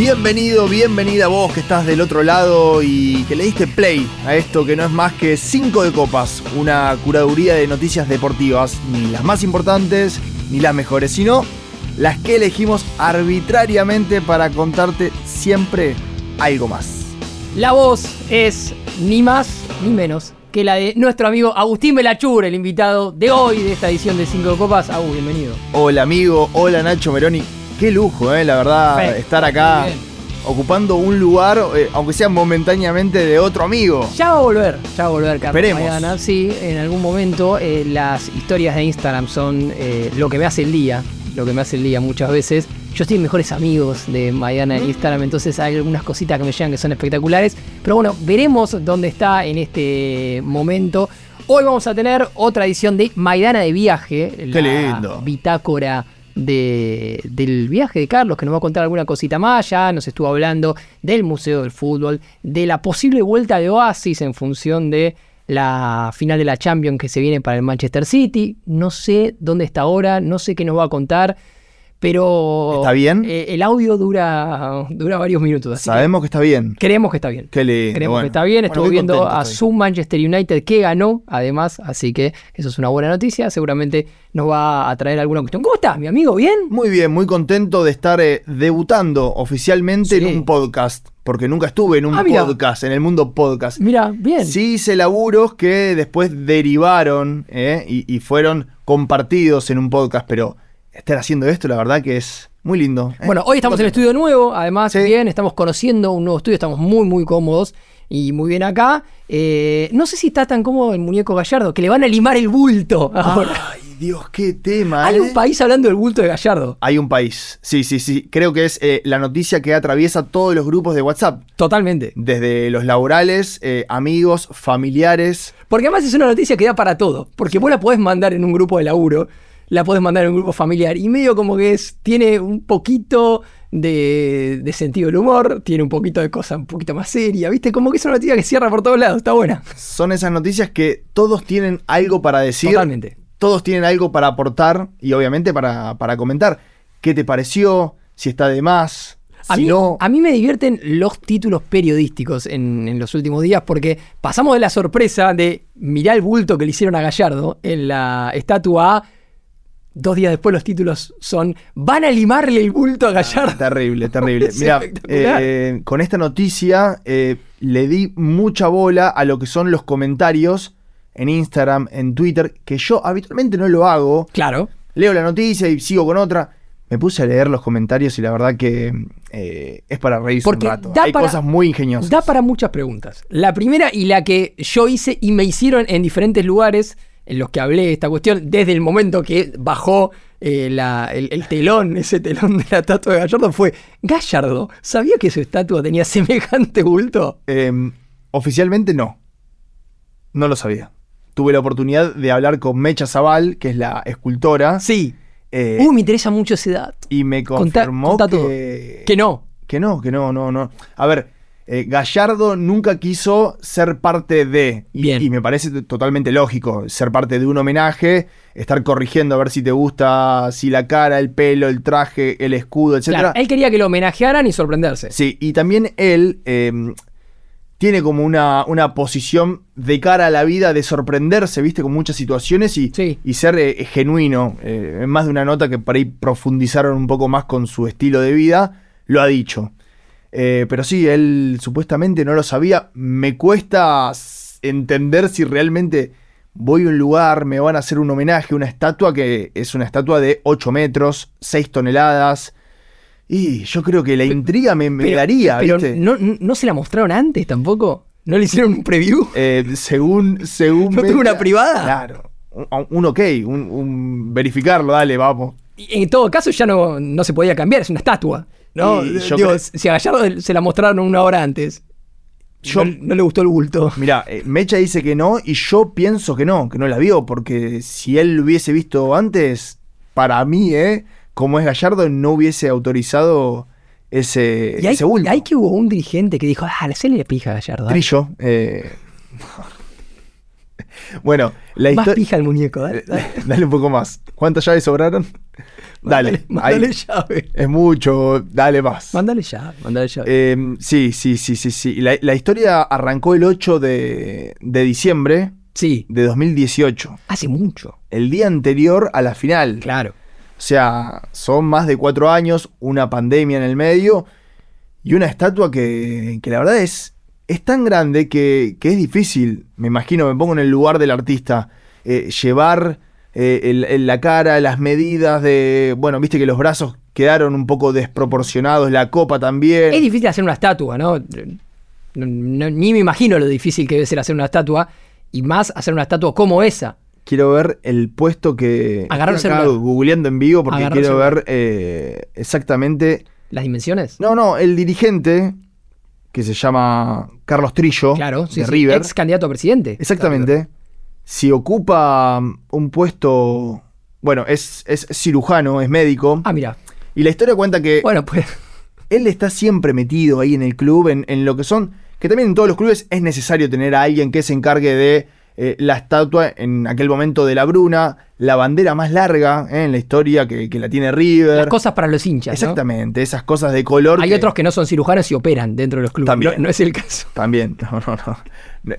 Bienvenido, bienvenida vos que estás del otro lado y que le diste play a esto que no es más que 5 de copas, una curaduría de noticias deportivas, ni las más importantes ni las mejores, sino las que elegimos arbitrariamente para contarte siempre algo más. La voz es ni más ni menos que la de nuestro amigo Agustín Belachur, el invitado de hoy de esta edición de 5 de copas. Agus, bienvenido. Hola amigo, hola Nacho Meroni. Qué lujo, eh, la verdad, Perfecto, estar acá ocupando un lugar, eh, aunque sea momentáneamente, de otro amigo. Ya va a volver, ya va a volver, Carlos. Esperemos. Maidana. Sí, en algún momento eh, las historias de Instagram son eh, lo que me hace el día, lo que me hace el día muchas veces. Yo estoy en mejores amigos de Maidana en Instagram, entonces hay algunas cositas que me llegan que son espectaculares. Pero bueno, veremos dónde está en este momento. Hoy vamos a tener otra edición de Maidana de Viaje, Qué la lindo. bitácora de- del viaje de Carlos, que nos va a contar alguna cosita más. Ya nos estuvo hablando del Museo del Fútbol, de la posible vuelta de Oasis en función de la final de la Champions que se viene para el Manchester City. No sé dónde está ahora, no sé qué nos va a contar, pero ¿Está bien? eh, el audio dura, dura varios minutos. Así Sabemos que está bien. creemos que está bien. Qué lindo. Creemos bueno. que está bien. Bueno, muy viendo a estoy. su Manchester United que ganó, además. Así que eso es una buena noticia. Seguramente nos va a traer alguna cuestión. ¿Cómo estás, mi amigo? ¿Bien? Muy bien, muy contento de estar eh, debutando oficialmente Sí. en un podcast. Porque nunca estuve en un Ah, podcast, en el mundo podcast. Mira, bien. Sí hice laburos que después derivaron eh, y, y fueron compartidos en un podcast, pero estar haciendo esto, la verdad que es muy lindo. eh. Bueno, hoy estamos en el estudio nuevo, además, Sí. bien, estamos conociendo un nuevo estudio, estamos muy, muy cómodos y muy bien acá. Eh, no sé si está tan cómodo el muñeco Gallardo, que le van a limar el bulto ahora. Ay, Dios, qué tema. Hay eh. un país hablando del bulto de Gallardo. Hay un país. Sí, sí, sí. Creo que es eh, la noticia que atraviesa todos los grupos de WhatsApp. Totalmente. Desde los laborales, amigos, familiares. Porque además es una noticia que da para todo. Porque vos la podés mandar en un grupo de laburo, la podés mandar en un grupo familiar. Y medio como que es, tiene un poquito de, de sentido del humor, tiene un poquito de cosa un poquito más seria. ¿Viste? Como que es una noticia que cierra por todos lados. Está buena. Son esas noticias que todos tienen algo para decir. Totalmente. Todos tienen algo para aportar y obviamente para, para comentar. ¿Qué te pareció? Si está de más. A si mí, no. a mí me divierten los títulos periodísticos en, en los últimos días porque pasamos de la sorpresa de mirar el bulto que le hicieron a Gallardo en la estatua A. Dos días después los títulos son van a limarle el bulto a Gallardo. Terrible, terrible. Es Mira, eh, con esta noticia eh, le di mucha bola a lo que son los comentarios en Instagram, en Twitter, que yo habitualmente no lo hago. Claro. Leo la noticia y sigo con otra. Me puse a leer los comentarios y la verdad que eh, es para reírse Porque un rato. Hay para- cosas muy ingeniosas. Da para muchas preguntas. La primera y la que yo hice y me hicieron en diferentes lugares en los que hablé de esta cuestión, desde el momento que bajó eh, la- el, el telón, ese telón de la estatua de Gallardo, fue, Gallardo, ¿sabía que su estatua tenía semejante bulto? Eh, oficialmente no. No lo sabía. Tuve la oportunidad de hablar con Mecha Zaval, que es la escultora. Sí. eh, Uy, me interesa mucho esa edad. y me confirmó todo. que, Que no. que no, que no, no, no. A ver, eh, Gallardo nunca quiso ser parte de. Y, Bien. y me parece totalmente lógico ser parte de un homenaje, estar corrigiendo a ver si te gusta, si la cara, el pelo, el traje, el escudo, etc. Claro, él quería que lo homenajearan y sorprenderse. Sí, y también él eh, tiene como una, una posición de cara a la vida de sorprenderse, viste, con muchas situaciones y, Sí. y ser eh, genuino. Eh, en más de una nota que por ahí profundizaron un poco más con su estilo de vida, lo ha dicho. Eh, pero sí, él supuestamente no lo sabía. Me cuesta entender si realmente voy a un lugar, me van a hacer un homenaje, una estatua que es una estatua de 8 metros, 6 toneladas. Y yo creo que la intriga me, me Pero- daría, Pero ¿viste? no, no se la mostraron antes tampoco. ¿No le hicieron un preview? Eh, según, según. ¿No tuvo Mecha- una privada? Claro. Un, un ok, un, un verificarlo, dale, vamos. Y En todo caso ya no, no se podía cambiar, es una estatua. ¿No? Y yo Digo, creo- si a Gallardo se la mostraron una hora antes, Yo- no, no le gustó el bulto. Mira, eh, Mecha dice que no y yo pienso que no, que no la vio, porque si él lo hubiese visto antes, para mí, ¿eh? Como es Gallardo, no hubiese autorizado ese, Y hay, ese bulto. hay que hubo un dirigente que dijo, ah, le le pija a Gallardo. ¿eh?". Trillo. eh, Bueno, la Más historia. pija el muñeco, dale. dale. Dale un poco más. ¿Cuántas llaves sobraron? Dale. Mándale ahí. llave. Es mucho, dale más. Mándale llave, mándale llave. Eh, sí, sí, sí, sí, sí. La, la historia arrancó el 8 de, de diciembre sí, de 2018, hace mucho. el día anterior a la final. Claro. O sea, son más de cuatro años, una pandemia en el medio y una estatua que, que la verdad es, es tan grande que, que es difícil, me imagino, me pongo en el lugar del artista, eh, llevar eh, el- el- la cara, las medidas de, bueno, viste que los brazos quedaron un poco desproporcionados, la copa también. Es difícil hacer una estatua, ¿no? No- no- ni me imagino lo difícil que debe ser hacer una estatua. Y más hacer una estatua como esa. Quiero ver el puesto que... Agarrar estoy el acá celular. googleando en vivo porque Agarrar quiero ver eh, exactamente... ¿Las dimensiones? No, no, el dirigente, que se llama Carlos Trillo, claro, sí, de sí. River. Ex candidato a presidente. Exactamente. Si ocupa un puesto. Bueno, es, es cirujano, es médico. Ah, mira. Y la historia cuenta que Bueno, pues. él está siempre metido ahí en el club, en, en lo que son. Que también en todos los clubes es necesario tener a alguien que se encargue de eh, la estatua en aquel momento de la Bruna, la bandera más larga eh, en la historia que, que la tiene River. Las cosas para los hinchas. ¿no? Exactamente, esas cosas de color. Hay que- otros que no son cirujanos y operan dentro de los clubes. También. No, no es el caso. También, no, no, no.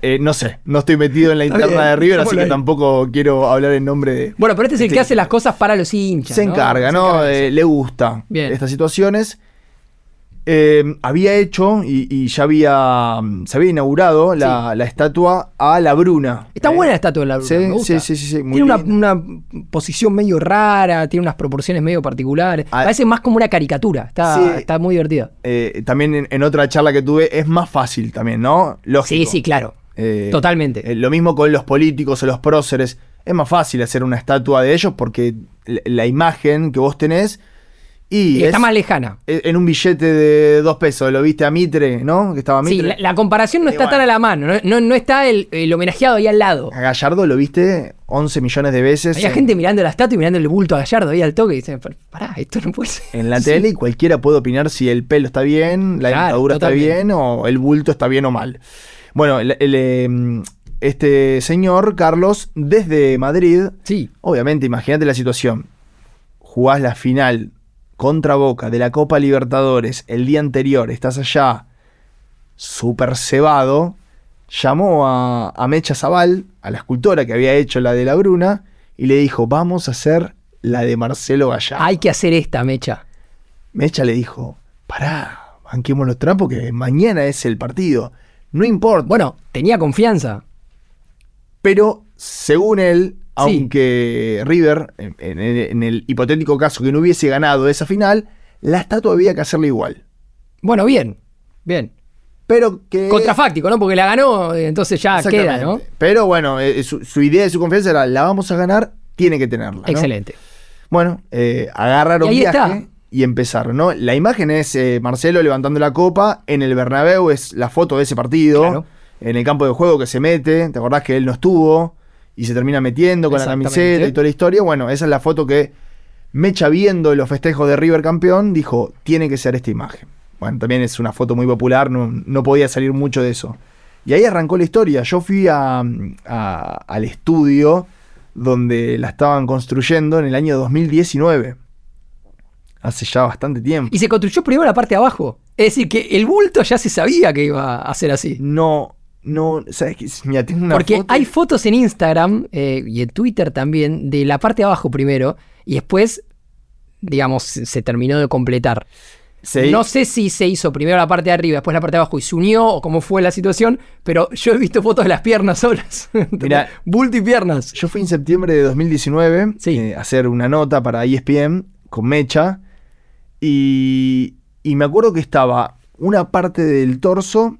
Eh, no sé, no estoy metido en la interna de River, así que tampoco quiero hablar en nombre de. Bueno, pero este es el que hace las cosas para los hinchas. se ¿no? encarga, Se ¿no? encarga Eh, le gusta Bien. estas situaciones. Eh, había hecho y, y ya había mm, se había inaugurado la, la estatua a la Bruna. Está Eh, buena la estatua de la Bruna. sí, me gusta. sí, sí, sí, sí, muy tiene una, posición medio rara, tiene unas proporciones medio particulares. Ah. Parece más como una caricatura. Está, Sí. está muy divertida. Eh, también en, en otra charla que tuve es más fácil también, ¿no? Lógico. Sí, sí, claro. Totalmente. lo mismo con los políticos o los próceres. Es más fácil hacer una estatua de ellos porque la, la imagen que vos tenés y está es- más lejana. eh, en un billete de dos pesos. Lo viste a Mitre, ¿no? Que estaba Sí, Mitre. la, la comparación no está tan a la mano. No, no- no está el, el homenajeado ahí al lado. A Gallardo lo viste 11 millones de veces. Había en- gente mirando la estatua y mirando el bulto a Gallardo ahí al toque y dicen, pará, esto no puede ser. En la Sí. tele y cualquiera puede opinar si el pelo está bien, la Claro, dentadura está bien o el bulto está bien o mal. Bueno, el- el, eh, este señor, Carlos, desde Madrid, Sí. obviamente, imagínate la situación. Jugás la final contra Boca de la Copa Libertadores el día anterior, estás allá súper cebado, llamó a, a Mecha Zaval, a la escultora que había hecho la de la Bruna, y le dijo, vamos a hacer la de Marcelo Gallardo. Hay que hacer esta, Mecha. Mecha le dijo, pará, banquemos los trapos que mañana es el partido. No importa. Bueno, tenía confianza. Pero según él, aunque River, en, en- en el hipotético caso que no hubiese ganado esa final, la estatua había que hacerla igual. Bueno, bien. Bien. Pero que... Contrafáctico, ¿no? Porque la ganó, eh, entonces ya queda. ¿no? Pero bueno, eh, su, su idea y su confianza era, la vamos a ganar, tiene que tenerla. ¿no? Excelente. Bueno, eh, agarraron Y ahí viaje está. y empezaron, ¿no? La imagen es eh, Marcelo levantando la copa en el Bernabéu, es la foto de ese partido, Claro. en el campo de juego que se mete, ¿te acordás que él no estuvo? Y se termina metiendo con la camiseta y toda la historia. Bueno, esa es la foto que Mecha viendo los festejos de River campeón, dijo, tiene que ser esta imagen. Bueno, también es una foto muy popular, no, no podía salir mucho de eso. Y ahí arrancó la historia. Yo fui a- a- al estudio donde la estaban construyendo en el año 2019. Hace ya bastante tiempo. Y se construyó primero la parte de abajo. Es decir, que el bulto ya se sabía que iba a ser así. No, no, ¿sabes qué? Mira, tengo una Porque foto. hay fotos en Instagram eh, y en Twitter también de la parte de abajo primero y después, digamos, se, terminó de completar. Sí. No sé si se hizo primero la parte de arriba, después la parte de abajo y se unió o cómo fue la situación, pero yo he visto fotos de las piernas solas. Mirá. bulto y piernas. Yo fui en septiembre de 2019 Sí. eh, a hacer una nota para ESPN con Mecha y, y me acuerdo que estaba una parte del torso,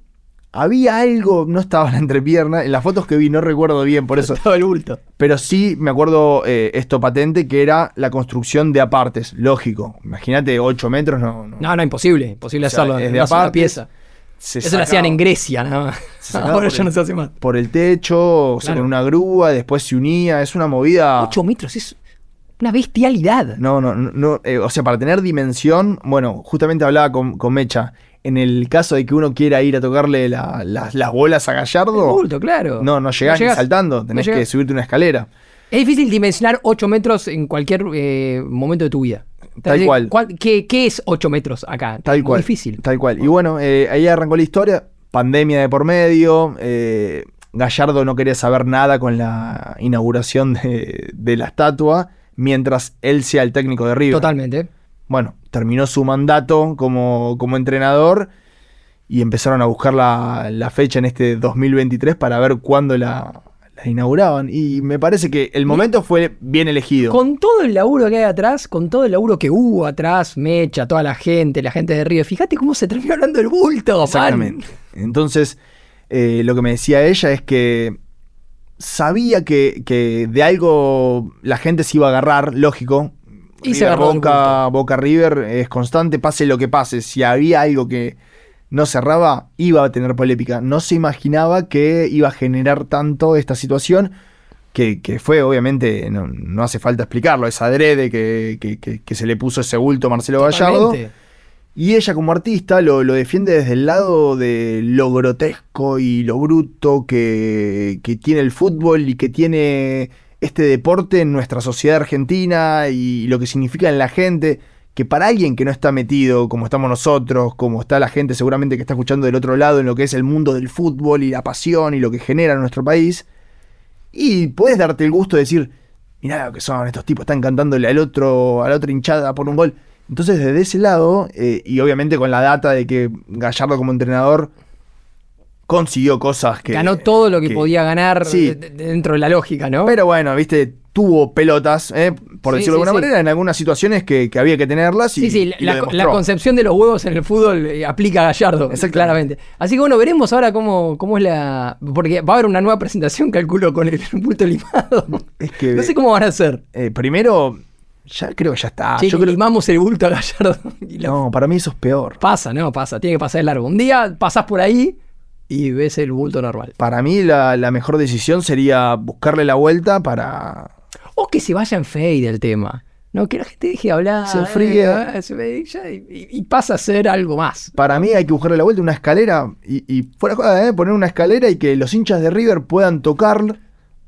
había algo, no estaba en la entrepierna, en las fotos que vi no recuerdo bien por eso, Todo el bulto. pero sí me acuerdo eh, esto patente que era la construcción de apartes, lógico, imagínate 8 metros, no, no. No, no, imposible, imposible O sea, hacerlo es de una apartes, pieza. Se Eso lo hacían en Grecia, nada más. Se sacaba Ahora ya el- no se hace más. Por el techo, o sea, Claro. con una grúa, después se unía, es una movida... 8 metros, es Una bestialidad. No, no, no. eh, o sea, para tener dimensión, bueno, justamente hablaba con, con Mecha. En el caso de que uno quiera ir a tocarle la- las- las bolas a El Gallardo, bulto, claro. no, no llegás, ni llegás. saltando, tenés No que subirte una escalera. Es difícil dimensionar 8 metros en cualquier eh, momento de tu vida. Tal cual. ¿cuál- qué, qué es 8 metros acá? Tal cual. difícil. Tal cual. Y bueno, eh, ahí arrancó la historia. Pandemia de por medio. eh, Gallardo no quería saber nada con la inauguración de, de la estatua. Mientras él sea el técnico de River. Totalmente. Bueno, terminó su mandato como, como entrenador. Y empezaron a buscar la, la fecha en este 2023 para ver cuándo la, la inauguraban. Y me parece que el momento fue bien elegido. Con todo el laburo que hay atrás, con todo el laburo que hubo atrás, Mecha, toda la gente, la gente de Río, fíjate cómo se terminó hablando del bulto. Exactamente. Entonces, eh, lo que me decía ella es que sabía que, que de algo la gente se iba a agarrar, lógico. Y se River agarró del Boca, Boca River es constante, pase lo que pase. Si había algo que no cerraba, iba a tener polémica. No se imaginaba que iba a generar tanto esta situación. Que, que fue, obviamente, no, no hace falta explicarlo, es adrede que, que- que- se le puso ese bulto a Marcelo Gallardo. Y ella como artista lo, lo defiende desde el lado de lo grotesco y lo bruto que, que tiene el fútbol y que tiene este deporte en nuestra sociedad argentina y lo que significa en la gente, que para alguien que no está metido como estamos nosotros, como está la gente seguramente que está escuchando del otro lado en lo que es el mundo del fútbol y la pasión y lo que genera en nuestro país, y puedes darte el gusto de decir, mirá lo que son estos tipos, están cantándole al otro, a la otra hinchada por un gol. Entonces, desde ese lado, eh, y obviamente con la data de que Gallardo como entrenador consiguió cosas que... Ganó todo lo que, podía ganar Sí. de- de- dentro de la lógica, ¿no? Pero bueno, viste, tuvo pelotas, eh, por Sí, decirlo de sí, alguna sí. manera, en algunas situaciones que, que había que tenerlas. Y, Sí, sí, y la, lo la demostró. concepción de los huevos en el fútbol eh, aplica a Gallardo, claramente. Así que bueno, veremos ahora cómo, cómo es la... Porque va a haber una nueva presentación, calculo, con el bulto limado. Es que, No sé cómo van a hacer. eh, primero, ya creo que ya está. Che, Yo creo- limamos el bulto a Gallardo. y lo- no, para mí eso es peor. Pasa, ¿no? Pasa. Tiene que pasar de largo. Un día pasás por ahí y ves el bulto normal. Para mí la, la mejor decisión sería buscarle la vuelta para... O que se vaya en fade el tema. No, que la gente deje de hablar. Se enfríe. eh, ya, y, y pasa a ser algo más. Para mí hay que buscarle la vuelta una escalera y, y fuera de joda, ¿eh? poner una escalera y que los hinchas de River puedan tocar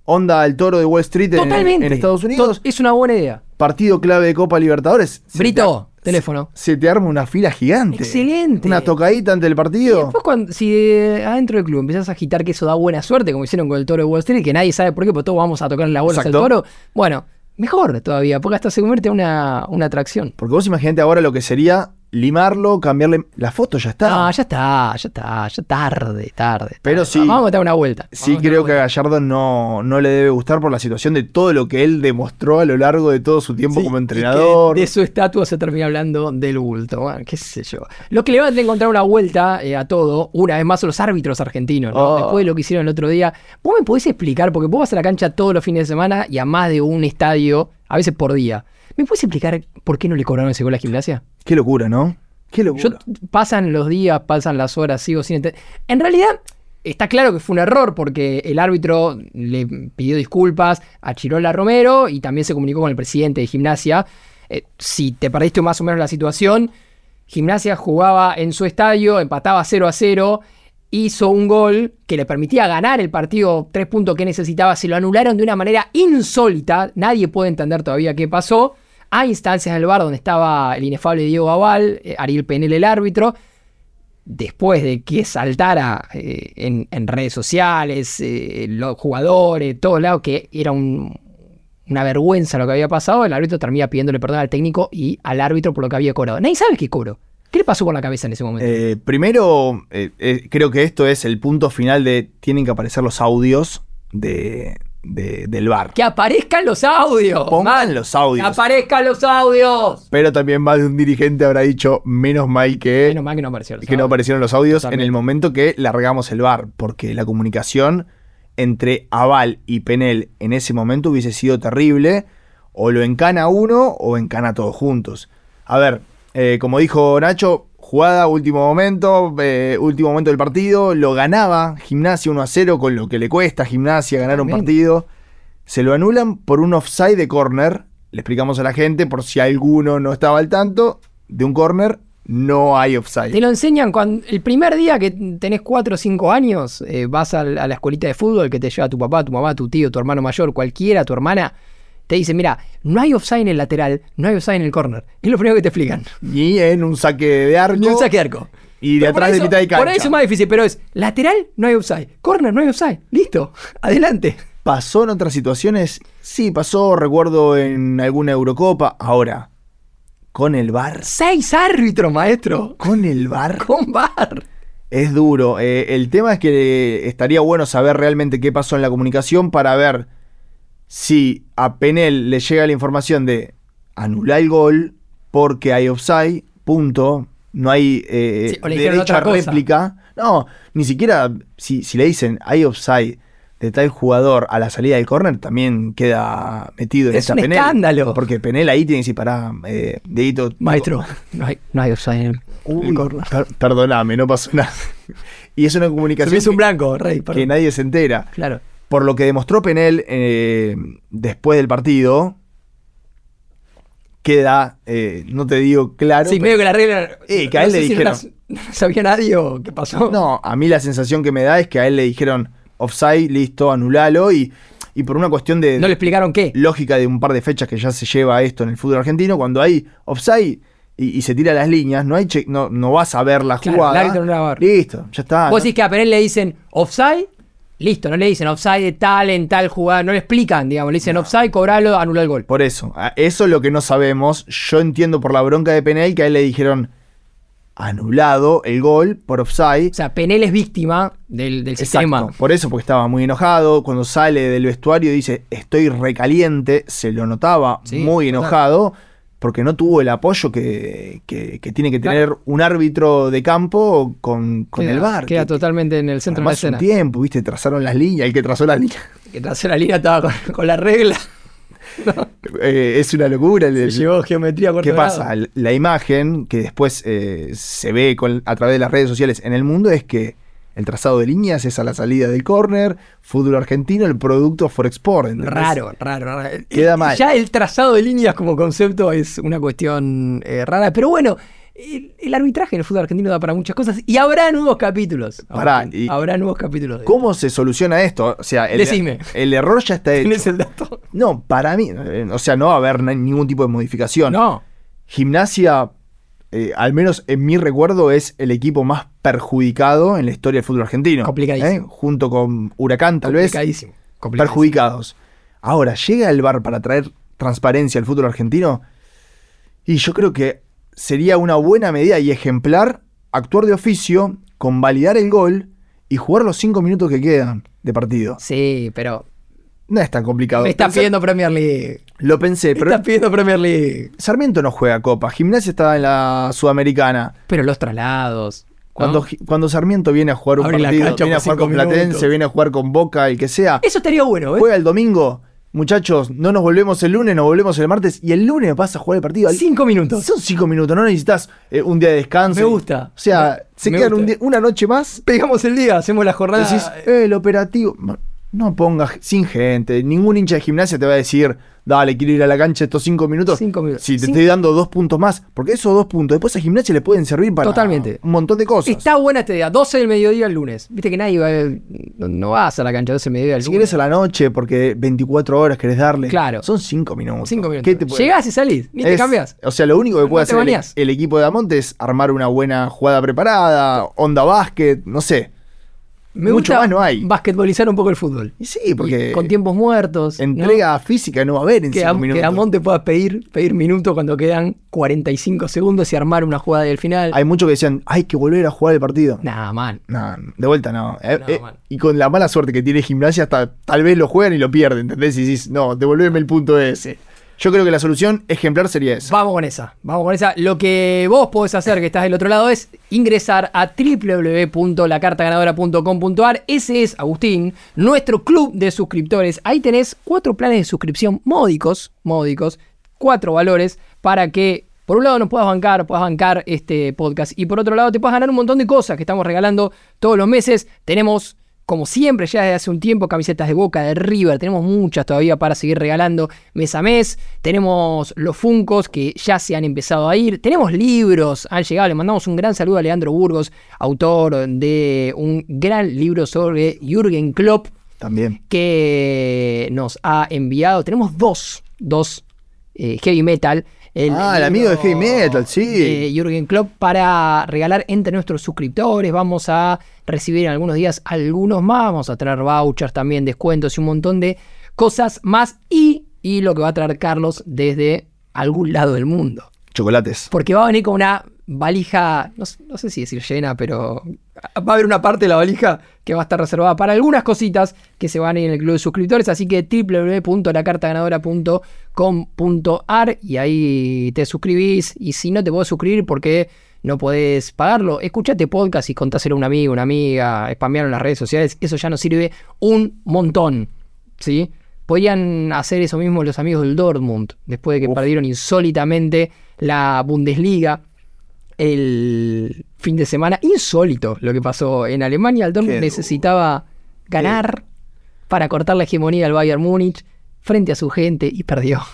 onda al toro de Wall Street en, Estados Unidos. To- Es una buena idea. Partido clave de Copa Libertadores. Brito, teléfono. Se te arma una fila gigante. Excelente. Una tocadita ante el Y partido. después, cuando, si eh, adentro del club empiezas a agitar que eso da buena suerte, como hicieron con el toro de Wall Street, que nadie sabe por qué, pero todos vamos a tocar las bolas Exacto. al toro, bueno, mejor todavía, porque hasta se convierte en una, una atracción. Porque vos imaginate ahora lo que sería limarlo, cambiarle. La foto ya está. Ah, ya está, ya está, ya tarde, tarde. Pero tarde. sí. Vamos a dar una vuelta. Sí, creo que a. Gallardo no, no le debe gustar por la situación de todo lo que él demostró a lo largo de todo su tiempo Sí, como entrenador. de su estatua se termina hablando del bulto. Bueno, qué sé yo. Lo que le va a encontrar una vuelta eh, a todo, una vez más, son los árbitros argentinos. ¿no? Oh. Después de lo que hicieron el otro día. ¿Vos me podés explicar? Porque vos vas a la cancha todos los fines de semana y a más de un estadio, a veces por día. ¿Me puedes explicar por qué no le cobraron ese gol a gimnasia? Qué locura, ¿no? Qué Yo, locura. pasan los días, pasan las horas, sigo sin entender. En realidad, está claro que fue un error porque el árbitro le pidió disculpas a Chirola Romero y también se comunicó con el presidente de Gimnasia. Eh, si te perdiste más o menos la situación, Gimnasia jugaba en su estadio, empataba 0 a 0, hizo un gol que le permitía ganar el partido, tres puntos que necesitaba, se lo anularon de una manera insólita, nadie puede entender todavía qué pasó. A instancias del bar donde estaba el inefable Diego Aval, eh, Ariel Penel el árbitro, después de que saltara eh, en, redes sociales, eh, los jugadores, todos lados, que era un- una vergüenza lo que había pasado, el árbitro termina pidiéndole perdón al técnico y al árbitro por lo que había cobrado. Nadie sabe qué cobró. ¿Qué le pasó por la cabeza en ese momento? Eh, primero, eh, eh, creo que esto es el punto final de tienen que aparecer los audios de, de- del bar. que aparezcan los audios. Pongan man. los Que audios. aparezcan los audios. Pero también más de un dirigente habrá dicho, menos mal que, Menos mal que no apareció. los que no aparecieron los audios Totalmente. en el momento que largamos el bar, porque la comunicación entre Aval y Penel en ese momento hubiese sido terrible, o lo encana uno o encana todos juntos. A ver, eh, como dijo Nacho, jugada, último momento, eh, último momento del partido, lo ganaba Gimnasia 1 a 0 con lo que le cuesta a Gimnasia ganar un partido. Se lo anulan por un offside de corner. le explicamos a la gente, por si alguno no estaba al tanto, de un corner no hay offside. Te lo enseñan cuando el primer día que tenés 4 o 5 años, eh, vas a, la escuelita de fútbol que te lleva tu papá, tu mamá, tu tío, tu hermano mayor, cualquiera, tu hermana. Te dice, mira, no hay offside en el lateral, no hay offside en el corner. Es lo primero que te explican. Ni en un saque de arco. Ni un saque de arco. Y de atrás de mitad de cancha. Por eso es más difícil, pero es lateral, no hay offside. Corner, no hay offside. Listo. Adelante. ¿Pasó en otras situaciones? Sí, pasó, recuerdo en alguna Eurocopa. Ahora, con el bar. Seis árbitros, maestro. Con el bar. Con bar. Es duro. Eh, el tema es que estaría bueno saber realmente qué pasó en la comunicación para ver si a Penel le llega la información de anular el gol porque hay offside, punto. No hay eh, derecho a réplica. No, ni siquiera si, si le dicen hay offside de tal jugador a la salida del córner también queda metido en es esa un escándalo. Porque Penel ahí tiene que decir, pará, eh, dedito. Maestro, no hay, no hay offside en el córner. perdóname, no pasó nada. y es una comunicación. es un blanco, Rey. Que nadie se entera. Claro. Por lo que demostró Penel eh, después del partido, queda, eh, no te digo claro. Sí, medio que la regla. Eh, que a él le dijeron. no, sabía nadie o qué pasó. No, a mí la sensación que me da es que a él le dijeron offside, listo, anulalo y. Y por una cuestión de. ¿No le explicaron qué? Lógica de un par de fechas que ya se lleva esto en el fútbol argentino. Cuando hay offside y, se tira las líneas, no hay no, no vas a ver la jugada. Listo, ya está. Vos decís que a Penel le dicen offside, listo, no le dicen offside de tal en tal jugada, no le explican, digamos, le dicen offside, cobralo, anula el gol. Por eso, eso es lo que no sabemos. Yo entiendo por la bronca de Penel que a él le dijeron anulado el gol por offside. O sea, Penel es víctima del, del sistema. Por eso, porque estaba muy enojado. Cuando sale del vestuario dice, estoy recaliente. Se lo notaba muy enojado. Porque no tuvo el apoyo que, tiene que tener un árbitro de campo con, el bar. Queda totalmente en el centro de la escena. un tiempo, viste, trazaron las líneas. El que trazó las líneas. El que trazó la línea estaba con la regla. Eh, es una locura. Se llevó geometría ¿Qué pasa? La imagen que después eh, se ve a través de las redes sociales en el mundo es que el trazado de líneas es a la salida del córner, fútbol argentino, el producto for export. Raro, raro, raro. Queda mal. Ya el trazado de líneas como concepto es una cuestión eh, rara, pero bueno, el, arbitraje en el fútbol argentino da para muchas cosas y habrá nuevos capítulos. habrá nuevos capítulos. ¿Cómo se soluciona esto? O sea, el, Decime. el error ya está hecho. ¿Tienes el dato? No, para mí, eh, o sea, no va a haber ningún tipo de modificación. No. Gimnasia, eh, al menos en mi recuerdo, es el equipo más perjudicado en la historia del fútbol argentino. Complicadísimo. ¿eh? Junto con Huracán, tal vez. Complicadísimo. Perjudicados. Ahora, ¿llega el VAR para traer transparencia al fútbol argentino? Y yo creo que sería una buena medida y ejemplar actuar de oficio, convalidar el gol y jugar los cinco minutos que quedan de partido. Sí, pero. No es tan complicado. Me está pidiendo Premier League. Lo pensé, pero. Me está pidiendo Premier League. Sarmiento no juega Copa. Gimnasia está en la Sudamericana. Pero los traslados. Cuando, cuando Sarmiento viene a jugar un partido, viene a jugar con Platense, viene a jugar con Boca, el que sea. Eso estaría bueno, ¿eh? Juega el domingo muchachos, no nos volvemos el lunes, nos volvemos el martes y el lunes vas a jugar el partido. Cinco minutos. Son cinco minutos, no necesitas eh, un día de descanso. Me gusta. O sea, se quedan una noche más. Pegamos el día, hacemos la jornada. Decís, eh, el operativo. No pongas sin gente. Ningún hincha de gimnasia te va a decir, dale, quiero ir a la cancha estos cinco minutos. Cinco minutos. Si te estoy dando dos puntos más, porque esos dos puntos después a gimnasia le pueden servir para Totalmente. un montón de cosas. Está buena esta idea. 12 del mediodía el lunes. Viste que nadie va a, no, vas a la cancha 12 del mediodía el lunes. Si quieres a la noche, porque 24 horas querés darle. Claro. Son cinco minutos. Cinco minutos. Llegás y salís, ni te cambias. O sea, lo único que puede hacer el, el, equipo de Amonte es armar una buena jugada preparada, onda básquet, no sé. Me Mucho gusta más no hay. basquetbolizar un poco el fútbol. Y sí, porque. con tiempos muertos. Entrega física no va a haber en que cinco minutos. Que Amon pueda pedir, pedir minutos cuando quedan 45 segundos y armar una jugada del final. Hay muchos que decían, hay que volver a jugar el partido. Nada, man. No, de vuelta no. Eh, eh, y con la mala suerte que tiene gimnasia, hasta tal vez lo juegan y lo pierden, ¿entendés? Y dices, no, devolveme el punto ese. Yo creo que la solución ejemplar sería esa. Vamos con esa, vamos con esa. Lo que vos podés hacer, que estás del otro lado, es ingresar a www.lacartaganadora.com.ar. Ese es, Agustín, nuestro club de suscriptores. Ahí tenés cuatro planes de suscripción módicos, módicos, cuatro valores para que por un lado nos puedas bancar, puedas bancar este podcast y por otro lado te puedas ganar un montón de cosas que estamos regalando todos los meses. Tenemos como siempre, ya desde hace un tiempo, camisetas de Boca, de River, tenemos muchas todavía para seguir regalando mes a mes. Tenemos los Funcos que ya se han empezado a ir. Tenemos libros, han llegado. Le mandamos un gran saludo a Leandro Burgos, autor de un gran libro sobre Jürgen Klopp. También. Que nos ha enviado. Tenemos dos, dos eh, heavy metal ah, el amigo de Heavy Metal, sí. Jürgen Klopp para regalar entre nuestros suscriptores. Vamos a recibir en algunos días algunos más. Vamos a traer vouchers también, descuentos y un montón de cosas más. Y, y lo que va a traer Carlos desde algún lado del mundo. Chocolates. Porque va a venir con una valija, no, sé si decir llena, pero va a haber una parte de la valija que va a estar reservada para algunas cositas que se van a ir en el club de suscriptores. Así que www.lacartaganadora.com.ar y ahí te suscribís. Y si no te puedes suscribir porque no podés pagarlo, escúchate podcast y contáselo a un amigo, una amiga, spamearlo en las redes sociales. Eso ya nos sirve un montón. ¿Sí? Podían hacer eso mismo los amigos del Dortmund, después de que perdieron insólitamente la Bundesliga el fin de semana. Insólito lo que pasó en Alemania. El Dortmund necesitaba ganar para cortar la hegemonía del Bayern Múnich frente a su gente y perdió.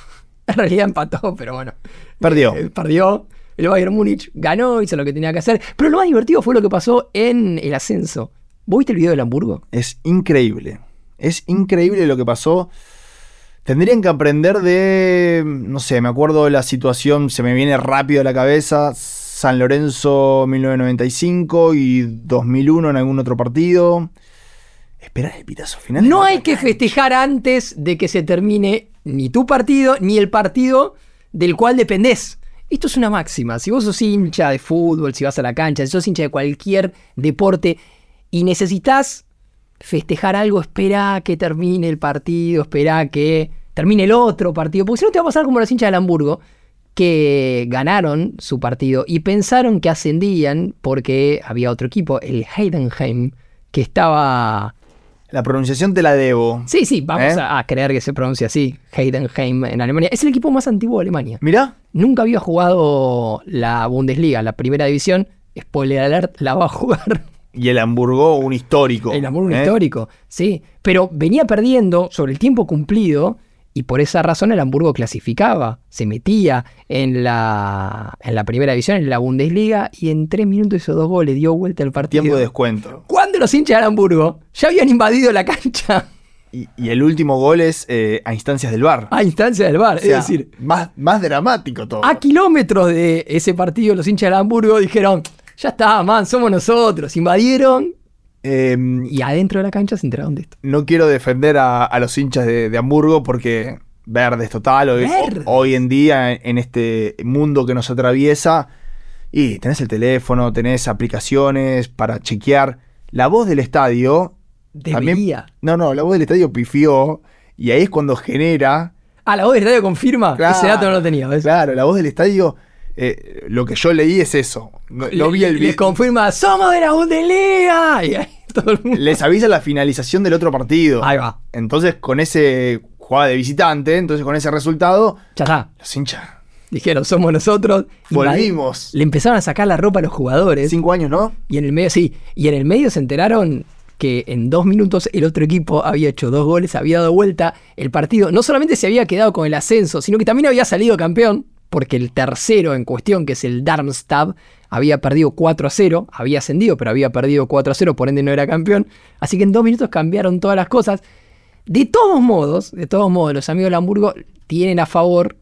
En realidad empató, pero bueno. Perdió. Eh, perdió. El Bayern Múnich ganó, hizo lo que tenía que hacer. Pero lo más divertido fue lo que pasó en el ascenso. ¿Vos viste el video del Hamburgo? Es increíble. Es increíble lo que pasó. Tendrían que aprender de, no sé, me acuerdo de la situación, se me viene rápido a la cabeza, San Lorenzo 1995 y 2001 en algún otro partido. Esperar el pitazo final. No hay que festejar antes de que se termine ni tu partido ni el partido del cual dependés. Esto es una máxima. Si vos sos hincha de fútbol, si vas a la cancha, si sos hincha de cualquier deporte y necesitas festejar algo, espera que termine el partido, espera que termine el otro partido, porque si no te va a pasar como los hinchas del Hamburgo, que ganaron su partido y pensaron que ascendían porque había otro equipo, el Heidenheim, que estaba... La pronunciación te la debo. Sí, sí, vamos ¿Eh? a, creer que se pronuncia así, Heidenheim en Alemania. Es el equipo más antiguo de Alemania. Mira. Nunca había jugado la Bundesliga, la primera división. Spoiler alert, la va a jugar. Y el Hamburgo, un histórico. El Hamburgo, un ¿eh? histórico, sí. Pero venía perdiendo sobre el tiempo cumplido y por esa razón el Hamburgo clasificaba, se metía en la, en la primera división, en la Bundesliga, y en tres minutos hizo dos goles, dio vuelta el partido. Tiempo de descuento. Los hinchas del Hamburgo ya habían invadido la cancha. Y, el último gol es eh, a instancias del bar. A instancias del bar, es decir. Más, más dramático todo. A kilómetros de ese partido, los hinchas del Hamburgo dijeron: Ya está, man, somos nosotros. Invadieron Em, y adentro de la cancha se enteraron de esto. No quiero defender a, los hinchas de, Hamburgo porque verdes total, hoy, hoy en día en este mundo que nos atraviesa, y tenés el teléfono, tenés aplicaciones para chequear. La voz del estadio... Debería. no, no, la voz del estadio pifió y ahí es cuando genera... Ah, la voz del estadio confirma. Ese dato no lo tenía. Claro, la voz del estadio... Eh, lo que yo leí es eso. No, vi el Les confirma, somos de la Bundesliga. Les avisa la finalización del otro partido. Ahí va. Entonces, con ese jugada de visitante, entonces con ese resultado. Ya está. Los hinchas. Dijeron, somos nosotros. Volvimos. Le empezaron a sacar la ropa a los jugadores. Cinco años, ¿no? Y en el medio, sí. Y en el medio se enteraron que en dos minutos el otro equipo había hecho dos goles, había dado vuelta el partido. No solamente se había quedado con el ascenso, sino que también había salido campeón porque el tercero en cuestión, que es el Darmstadt, había perdido 4 a 0, había ascendido, pero había perdido 4 a 0, por ende no era campeón. Así que en dos minutos cambiaron todas las cosas. De todos modos, de todos modos, los amigos de Hamburgo tienen a favor.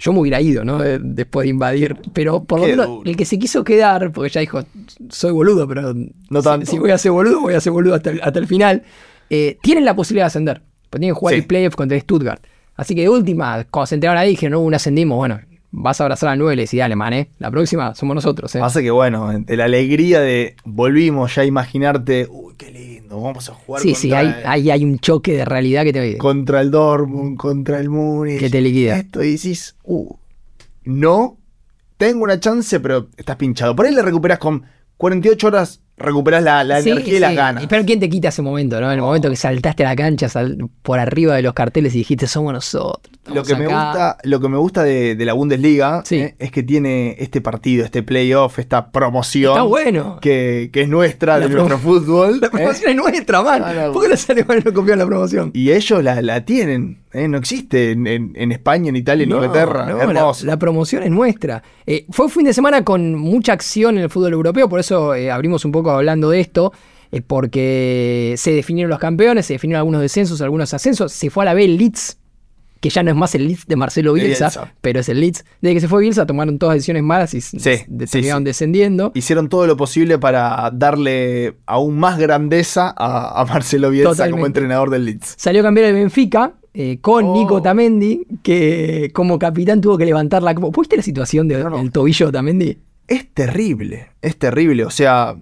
Yo me hubiera ido, ¿no? Después de invadir. Pero por lo menos el que se quiso quedar, porque ya dijo, soy boludo, pero no tanto. Si, voy a ser boludo, voy a ser boludo hasta el, final. Eh, tienen la posibilidad de ascender. Pues tienen que jugar el playoff contra el Stuttgart. Así que de última, cuando se enteraron ahí, dijeron, no, un ascendimos, bueno, vas a abrazar a 9 y le decís, dale, man, ¿eh? La próxima somos nosotros, ¿eh? Pasa que, bueno, la alegría de volvimos ya a imaginarte, uy, qué lindo, vamos a jugar Sí, sí, hay, hay, hay, un choque de realidad que te... Contra el Dortmund, contra el Múnich. Que te liquida. Esto y decís, uh, no, tengo una chance, pero estás pinchado. Por ahí le recuperas con 48 horas recuperas la, energía y las ganas. Pero ¿quién te quita ese momento, no? En el momento que saltaste a la cancha por arriba de los carteles y dijiste, somos nosotros. lo que, me gusta, lo que me gusta de, de la Bundesliga Sí. eh, es que tiene este partido, este playoff, esta promoción Está bueno. que, que es nuestra, La de nuestro fútbol. La eh, promoción es nuestra, man. Ah, no. ¿Por qué los alemanes no copian la promoción? y ellos la, la tienen, eh, no existe en, en- en España, en Italia, en No, Inglaterra. no, la, promoción es nuestra. Eh, fue fin de semana con mucha acción en el fútbol europeo, por eso eh, abrimos un poco hablando de esto, porque se definieron los campeones, se definieron algunos descensos, algunos ascensos, se fue a la B el Leeds, que ya no es más el Leeds de Marcelo Bielsa, Bielsa. pero es el Leeds. Desde que se fue Bielsa tomaron todas decisiones malas y Sí, de- sí, terminaron sí. descendiendo. Hicieron todo lo posible para darle aún más grandeza a, a Marcelo Bielsa Totalmente. como entrenador del Leeds. Salió a cambiar el Benfica eh, con Oh. Nico Tamendi, que como capitán tuvo que levantar la copa. ¿Viste la situación del No, no. tobillo de Tamendi? Es terrible, es terrible. O sea,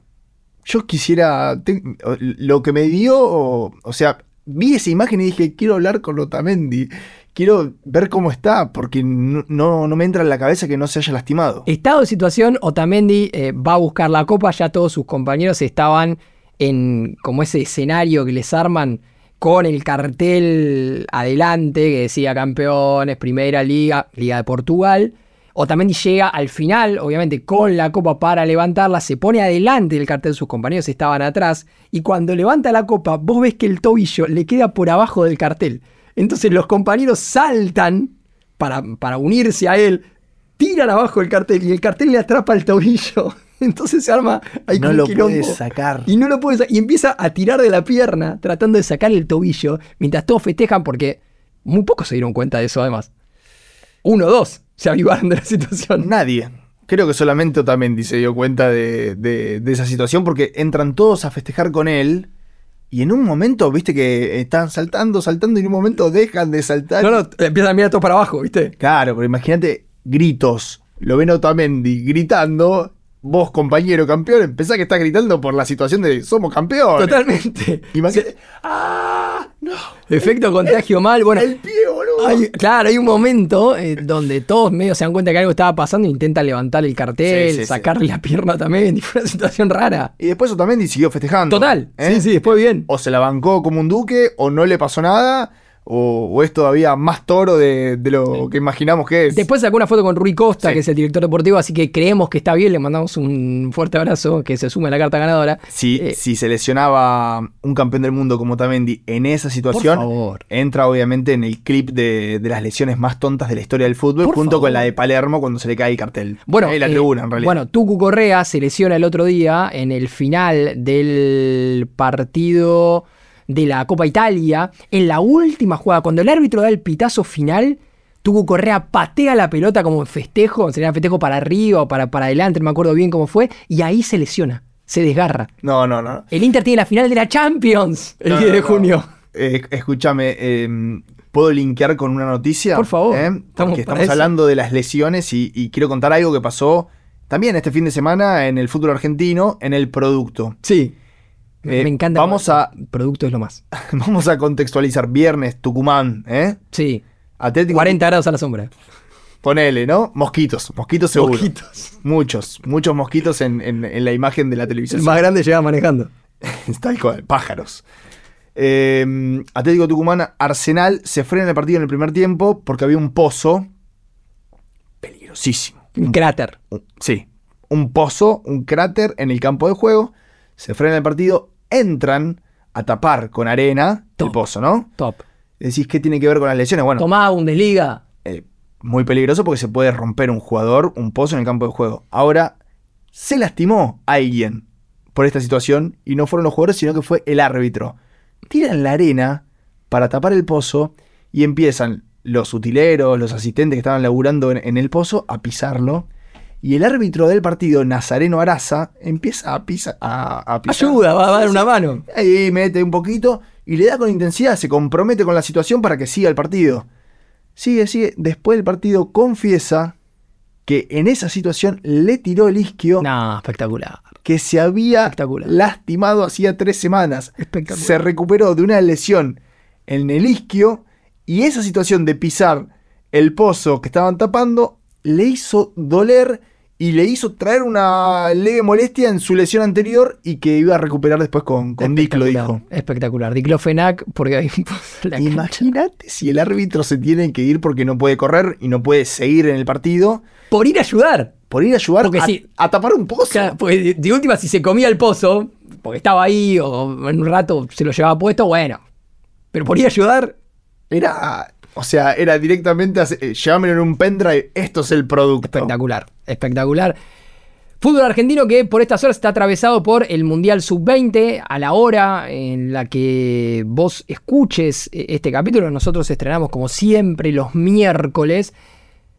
yo quisiera. te- lo que me dio. O, o sea, vi esa imagen y dije, quiero hablar con Otamendi. Quiero ver cómo está, porque no, no, me entra en la cabeza que no se haya lastimado. Estado de situación, Otamendi eh, va a buscar la copa, ya todos sus compañeros estaban en como ese escenario que les arman con el cartel adelante que decía campeones, primera liga, liga de Portugal. Otamendi llega al final, obviamente con la copa para levantarla, se pone adelante del cartel, sus compañeros estaban atrás, y cuando levanta la copa, vos ves que el tobillo le queda por abajo del cartel. Entonces los compañeros saltan para, para unirse a él, tiran abajo el cartel y el cartel le atrapa el tobillo. Entonces se arma ahí no lo puedes sacar. Y no lo puede Y empieza a tirar de la pierna, tratando de sacar el tobillo, mientras todos festejan, porque muy pocos se dieron cuenta de eso, además. Uno o dos se avivaron de la situación. Nadie. Creo que solamente Otamendi se dio cuenta de, de- de esa situación porque entran todos a festejar con él. Y en un momento, viste que están saltando, saltando y en un momento dejan de saltar. No, no, empiezan a mirar todos para abajo, ¿viste? Claro, pero imagínate gritos. Lo ven a Otamendi gritando. Vos, compañero campeón, empezás que estás gritando por la situación de somos campeones. Totalmente. Imagínate. ¡Ah! ¡No! Efecto contagio mal. Bueno, El pie, boludo. Hay- claro, hay un momento eh, donde todos medio se dan cuenta que algo estaba pasando e intentan levantar el cartel, Sí, sí, sí. sacarle la pierna también. Y fue una situación rara. Y después Otamendi siguió festejando. Total. ¿eh? Sí, sí, después bien. O se la bancó como un duque, o no le pasó nada, o, o es todavía más toro de, de lo que imaginamos que es. Después sacó una foto con Rui Costa, Sí. que es el director deportivo, así que creemos que está bien. Le mandamos un fuerte abrazo, que se sume a la carta ganadora. si, Eh, si se lesionaba un campeón del mundo como Otamendi en esa situación, entra obviamente en el clip de, de las lesiones más tontas de la historia del fútbol, Por junto favor. con la de Palermo cuando se le cae el cartel. Bueno, Eh, la eh, tribuna en realidad. Bueno, Tucu Correa se lesiona el otro día en el final del partido de la Copa Italia. En la última jugada, cuando el árbitro da el pitazo final, Tucu Correa patea la pelota como festejo, sería festejo para arriba o para, para adelante, no me acuerdo bien cómo fue, y ahí se lesiona, se desgarra. no, no, no. El Inter tiene la final de la Champions el No, 10 de no, no. junio. Eh, escúchame, eh, ¿puedo linkear con una noticia? Por favor, ¿Eh? estamos Porque estamos hablando de las lesiones y, y quiero contar algo que pasó también este fin de semana en el fútbol argentino, en el producto. Sí. Me, Eh, me encanta. vamos a- el Producto es lo más. Vamos a contextualizar. Viernes, Tucumán, ¿eh? Sí. Atlético. 40 grados a la sombra. Ponele, ¿no? Mosquitos, mosquitos seguro. Poquitos. Muchos, muchos mosquitos en, en- en la imagen de la El televisión. más grande llega manejando. Tal cual, pájaros. Eh, Atlético Tucumán, Arsenal se frena el partido en el primer tiempo porque había un pozo peligrosísimo. Un cráter. Sí, un pozo, un cráter en el campo de juego. Se frena el partido, entran a tapar con arena el pozo, ¿no? Top. Decís, ¿qué tiene que ver con las lesiones? Bueno, Tomá Bundesliga. eh, muy peligroso porque se puede romper un jugador, un pozo en el campo de juego. Ahora, se lastimó alguien por esta situación y no fueron los jugadores, sino que fue el árbitro. Tiran la arena para tapar el pozo y empiezan los utileros, los asistentes que estaban laburando en, en el pozo a pisarlo. Y el árbitro del partido, Nazareno Araza, empieza a, pisa- a, a pisar. Ayuda, va a dar una mano. Ahí mete un poquito y le da con intensidad, se compromete con la situación para que siga el partido. Sigue, sigue. Después del partido confiesa que en esa situación le tiró el isquio No, espectacular. que se había Espectacular. lastimado hacía tres semanas. Espectacular. Se recuperó de una lesión en el isquio y esa situación de pisar el pozo que estaban tapando le hizo doler y le hizo traer una leve molestia en su lesión anterior y que iba a recuperar después con, con Dick, lo dijo. Espectacular. Diclofenac, porque hay Imagínate si el árbitro se tiene que ir porque no puede correr y no puede seguir en el partido. Por ir a ayudar. Por ir a ayudar a, tapar un pozo. de última, si se comía el pozo, porque estaba ahí o en un rato se lo llevaba puesto, bueno. Pero por ir a ayudar. Era o sea, era directamente, eh, llévamelo en un pendrive, esto es el producto. Espectacular, espectacular. Fútbol argentino que por estas horas está atravesado por el Mundial Sub-20 a la hora en la que vos escuches eh, este capítulo. Nosotros estrenamos como siempre los miércoles.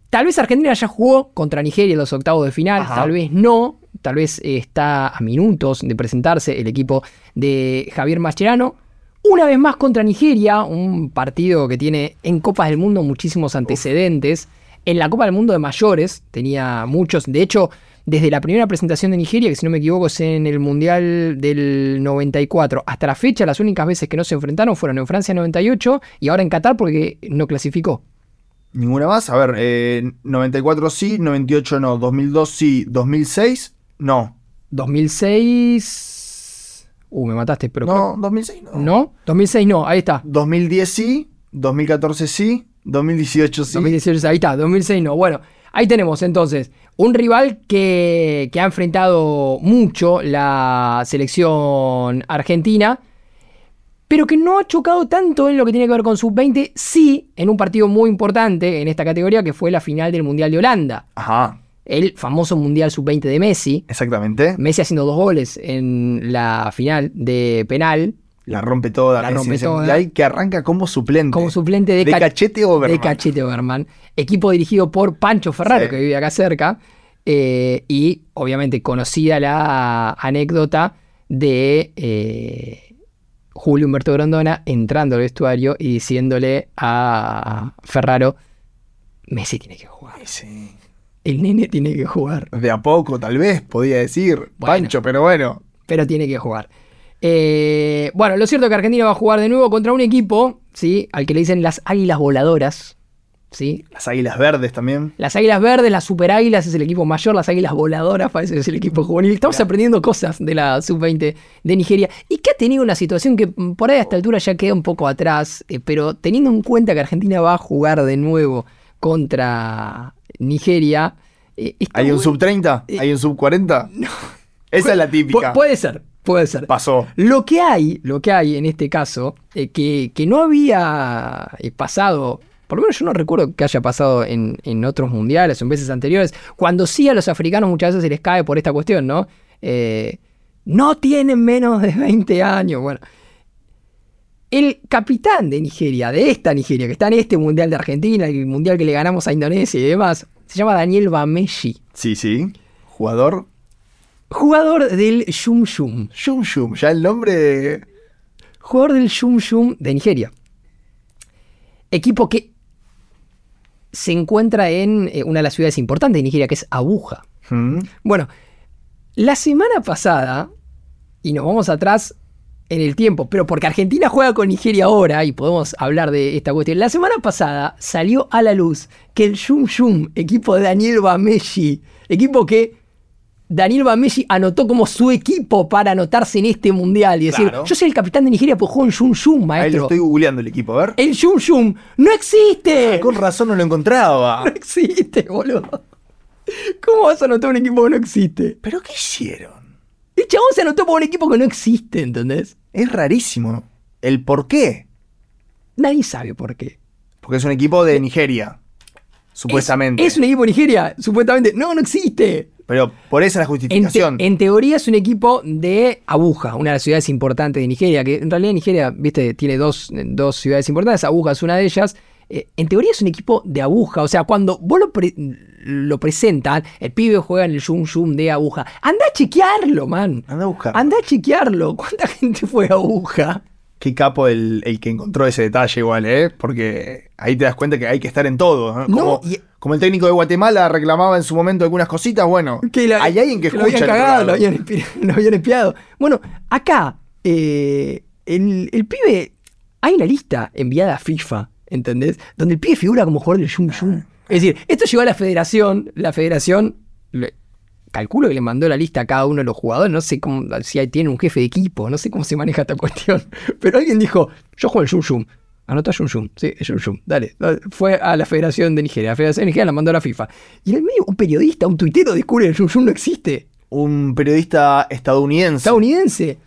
Tal vez Argentina ya jugó contra Nigeria en los octavos de final, tal vez no. Tal vez está a minutos de presentarse el equipo de Javier Mascherano. Una vez más contra Nigeria, un partido que tiene en Copas del Mundo muchísimos antecedentes. En la Copa del Mundo de mayores tenía muchos. De hecho, desde la primera presentación de Nigeria, que si no me equivoco es en el Mundial del 94, hasta la fecha las únicas veces que no se enfrentaron fueron en Francia 98 y ahora en Qatar porque no clasificó. Ninguna más. A ver, 94 eh, sí, 98 no, 2002 sí, 2006 no. 2006 Uh, me mataste, pero. No, 2006 no. ¿No? 2006 no, ahí está. 2010 sí, 2014 sí, 2018 sí. 2018, ahí está, 2006 no. Bueno, ahí tenemos entonces un rival que, que ha enfrentado mucho la selección argentina, pero que no ha chocado tanto en lo que tiene que ver con sub-20, sí en un partido muy importante en esta categoría que fue la final del Mundial de Holanda. Ajá el famoso Mundial Sub-20 de Messi. Exactamente. Messi haciendo dos goles en la final de penal. La rompe toda. La rompe toda. que arranca como suplente. Como suplente de, Cachete Oberman. De Cachete Oberman. Equipo dirigido por Pancho Ferraro, que vive acá cerca. Eh, y obviamente conocida la anécdota de eh, Julio Humberto Grondona entrando al vestuario y diciéndole a Ferraro, Messi tiene que jugar. Sí el nene tiene que jugar. De a poco, tal vez, podía decir. Pancho, pero bueno. Pero tiene que jugar. Eh, bueno, lo cierto es que Argentina va a jugar de nuevo contra un equipo, ¿sí? Al que le dicen las águilas voladoras. ¿Sí? Las águilas verdes también. Las águilas verdes, las super águilas es el equipo mayor, las águilas voladoras parece que es el equipo juvenil. Estamos aprendiendo cosas de la sub-20 de Nigeria y que ha tenido una situación que mm, por ahí a esta altura ya queda un poco atrás, eh, pero teniendo en cuenta que Argentina va a jugar de nuevo contra Nigeria. Eh, ¿Hay un sub 30? Eh, ¿Hay un sub 40? No. Esa es la típica. puede ser, puede ser. Pasó. Lo que hay, lo que hay en este caso, eh, que, no había pasado por lo menos yo no recuerdo que haya pasado en, en, otros mundiales o en veces anteriores, cuando sí a los africanos muchas veces se les cae por esta cuestión, ¿no? no tienen menos de 20 años, bueno. El capitán de Nigeria, de esta Nigeria, que está en este Mundial de Argentina, el Mundial que le ganamos a Indonesia y demás, se llama Daniel Bameshi. Sí, sí. Jugador. Jugador del Shum Shum. Shum Shum, ya el nombre. Jugador del Shum Shum de Nigeria. Equipo que se encuentra en eh, una de las ciudades importantes de Nigeria, que es Abuja. Mm. Bueno, la semana pasada, y nos vamos atrás en el tiempo, pero porque Argentina juega con Nigeria ahora y podemos hablar de esta cuestión. La semana pasada salió a la luz que el Shum Shum, equipo de Daniel Bameshi, equipo que Daniel Bameshi anotó como su equipo para anotarse en este mundial y decir, yo soy el capitán de Nigeria, pues juego en Shum Shum, maestro. Ahí lo estoy googleando el equipo, a ver. El Shum Shum no existe. Ah, con razón no lo encontraba. No existe, boludo. ¿Cómo vas a anotar un equipo que no existe? ¿Pero qué hicieron? El chabón se anotó por un equipo que no existe, ¿entendés? Es rarísimo. ¿El por qué? Nadie sabe por qué. Porque es un equipo de Nigeria. Supuestamente. Es, un equipo de Nigeria, supuestamente. No, no existe. Pero por esa es la justificación. En, teoría es un equipo de Abuja, una de las ciudades importantes de Nigeria, que en realidad Nigeria, viste, tiene dos, dos ciudades importantes, Abuja es una de ellas, eh, en teoría es un equipo de aguja. O sea, cuando vos lo, lo presentan, el pibe juega en el Zoom Zoom de aguja. Anda a chequearlo, man. Anda a buscar. Anda a chequearlo. ¿Cuánta gente fue a aguja? Qué capo el, que encontró ese detalle igual, ¿eh? Porque ahí te das cuenta que hay que estar en todo. Como, como el técnico de Guatemala reclamaba en su momento algunas cositas, bueno, que hay alguien que, escucha. Lo habían cagado, lo habían, espiado. Bueno, acá, eh, el, el pibe, hay una lista enviada a FIFA ¿entendés? Donde el pibe figura como jugador del Shum Shum. Es decir, esto llegó a la federación, la federación calculo que le mandó la lista a cada uno de los jugadores, no sé cómo, si tiene un jefe de equipo, no sé cómo se maneja esta cuestión, pero alguien dijo, yo juego el Yum Yum. Anota Yum Yum, sí, Yum Yum, dale, dale. Fue a la Federación de Nigeria, la Federación de Nigeria la mandó a la FIFA. Y en el medio un periodista, un tuitero descubre que el Yum Yum no existe. Un periodista estadounidense. Estadounidense.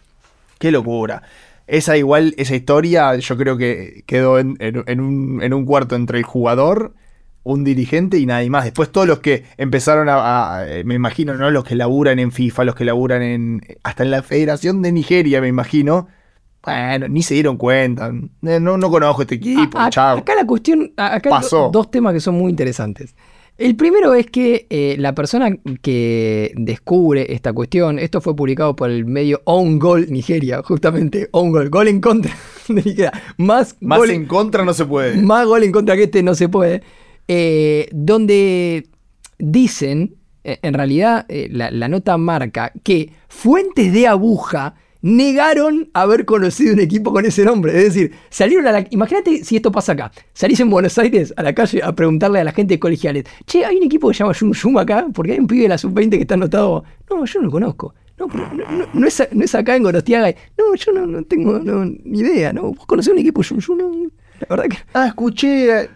Qué locura. Esa igual, esa historia, yo creo que quedó en, en- en un, en un cuarto entre el jugador, un dirigente y nadie más. Después todos los que empezaron a, a- eh, me imagino, ¿no? Los que laburan en FIFA, los que laburan en. hasta en la Federación de Nigeria, me imagino. Bueno, ni se dieron cuenta. Eh, No, no conozco este equipo, A- a- chao. Acá la cuestión, acá Pasó. do- dos temas que son muy interesantes. El primero es que eh, la persona que descubre esta cuestión, esto fue publicado por el medio On Goal Nigeria, justamente On Goal, gol en contra de Nigeria, más, Más gol, en contra no se puede. más gol en contra que este no se puede, eh, donde dicen, eh, en realidad eh, la, la nota marca que fuentes de aguja negaron haber conocido un equipo con ese nombre. Es decir, salieron a la... Imagínate si esto pasa acá. Salís en Buenos Aires a la calle a preguntarle a la gente de colegiales, che, hay un equipo que se llama Yum Yum acá, porque hay un pibe de la sub-20 que está anotado. No, yo no lo conozco. No, no, no- no es, no es acá en Gorostiaga. No, yo no, no tengo ni idea. ¿no? ¿Vos conocés un equipo Yum Yum? No, la verdad que... Ah, escuché,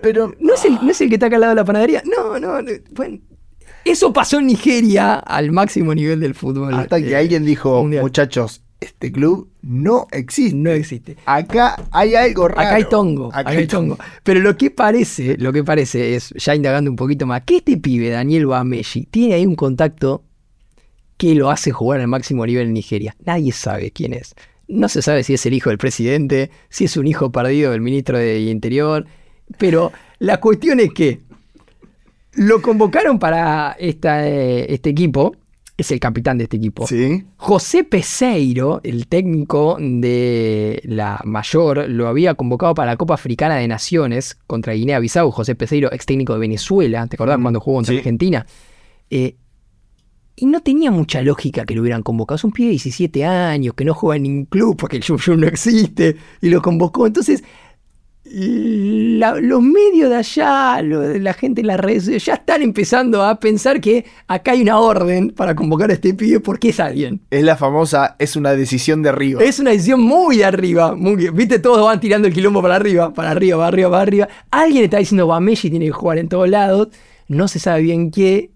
pero. ¿No es, el, ¿No es el que está acá al lado de la panadería? No, no. no, bueno. Eso pasó en Nigeria al máximo nivel del fútbol. Hasta que eh, alguien dijo, mundial. muchachos, este club no existe. No existe. Acá hay algo raro. Acá hay tongo, acá, hay tongo. Pero lo que parece, lo que parece es, ya indagando un poquito más, que este pibe, Daniel Bameshi, tiene ahí un contacto que lo hace jugar al máximo nivel en Nigeria. Nadie sabe quién es. No se sabe si es el hijo del presidente, si es un hijo perdido del ministro de Interior, pero la cuestión es que lo convocaron para esta, eh, este equipo, es el capitán de este equipo. Sí. José Peseiro, el técnico de la mayor, lo había convocado para la Copa Africana de Naciones contra Guinea-Bissau. José Peseiro, ex técnico de Venezuela, ¿te acordás Mm, cuando jugó contra sí. Argentina? Eh, y no tenía mucha lógica que lo hubieran convocado. Es un pibe de 17 años que no juega en ningún club porque el Yum no existe y lo convocó. Entonces, la- los medios de allá, lo- la gente en las redes, ya están empezando a pensar que acá hay una orden para convocar a este pibe porque es alguien. Es la famosa, es una decisión de arriba. Es una decisión muy de arriba. Muy, Viste, todos van tirando el quilombo para arriba, para arriba, para arriba, para arriba. Alguien está diciendo, Bameshi tiene que jugar en todos lados. No se sabe bien qué,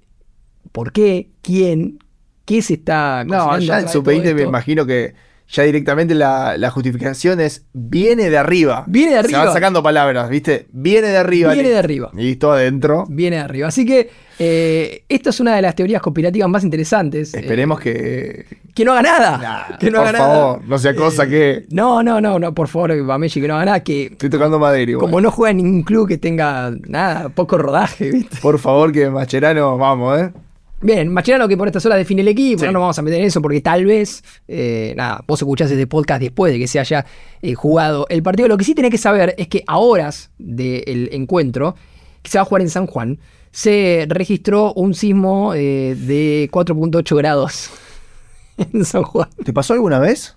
por qué, quién, qué se está no, ya en su todo país me esto. imagino que ya directamente la, la justificación es viene de arriba. Viene de Se arriba. van sacando palabras, ¿viste? Viene de arriba. Viene de arriba. Listo, adentro. Viene de arriba. Así que eh, esta es una de las teorías conspirativas más interesantes. eh, Esperemos que. que no haga nada. Nah, que no por haga favor, nada. no sea cosa Eh, que. No, no, no, no, por favor, Bameshi, que no haga nada. Que Estoy tocando madera igual. como no juega en ningún club que tenga nada, poco rodaje, ¿viste? Por favor, que Macherano, vamos, ¿eh? Bien, Macherano que por esta sola define el equipo, Sí. no nos vamos a meter en eso porque tal vez, eh, nada, vos escuchás este podcast después de que se haya eh, jugado el partido. Lo que sí tenés que saber es que a horas del encuentro, que se va a jugar en San Juan, se registró un sismo eh, de 4.8 grados en San Juan. ¿Te pasó alguna vez?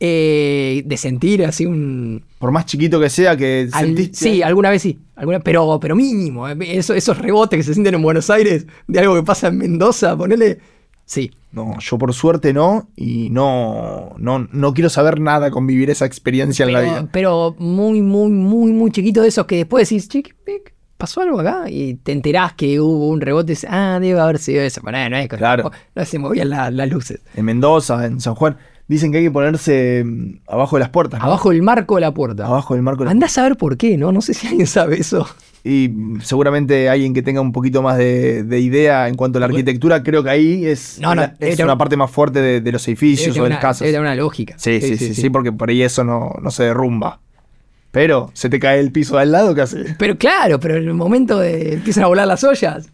Eh, de sentir así un... Por más chiquito que sea, que al- sentiste. sí, alguna vez sí, alguna, pero, pero mínimo. eh, eso- esos rebotes que se sienten en Buenos Aires de algo que pasa en Mendoza, ponele... Sí, No, yo por suerte no. Y no, no, no quiero saber nada con vivir esa experiencia en la vida. pero muy, muy, muy, muy chiquito de esos que después decís, che, ¿qué- qué- ¿pasó algo acá? Y te enterás que hubo un rebote y dices, ah, debe haber sido eso. Pero no, es que- Claro. no se movían la- las luces. En Mendoza, en San Juan, dicen que hay que ponerse mm, abajo de las puertas. ¿no? Abajo del marco de la puerta. Abajo del marco de las Andá a saber por qué, ¿no? No sé si alguien sabe eso. Y seguramente alguien que tenga un poquito más de, de idea en cuanto a la arquitectura, creo que ahí es, No, no, la- debe es una parte más fuerte de, de los edificios o de una, las casas. debe una lógica. Sí, sí, sí, sí, porque por ahí eso no, no se derrumba. Pero se te cae el piso de al lado, ¿qué haces? Pero claro, pero en el momento de empiezan a volar las ollas.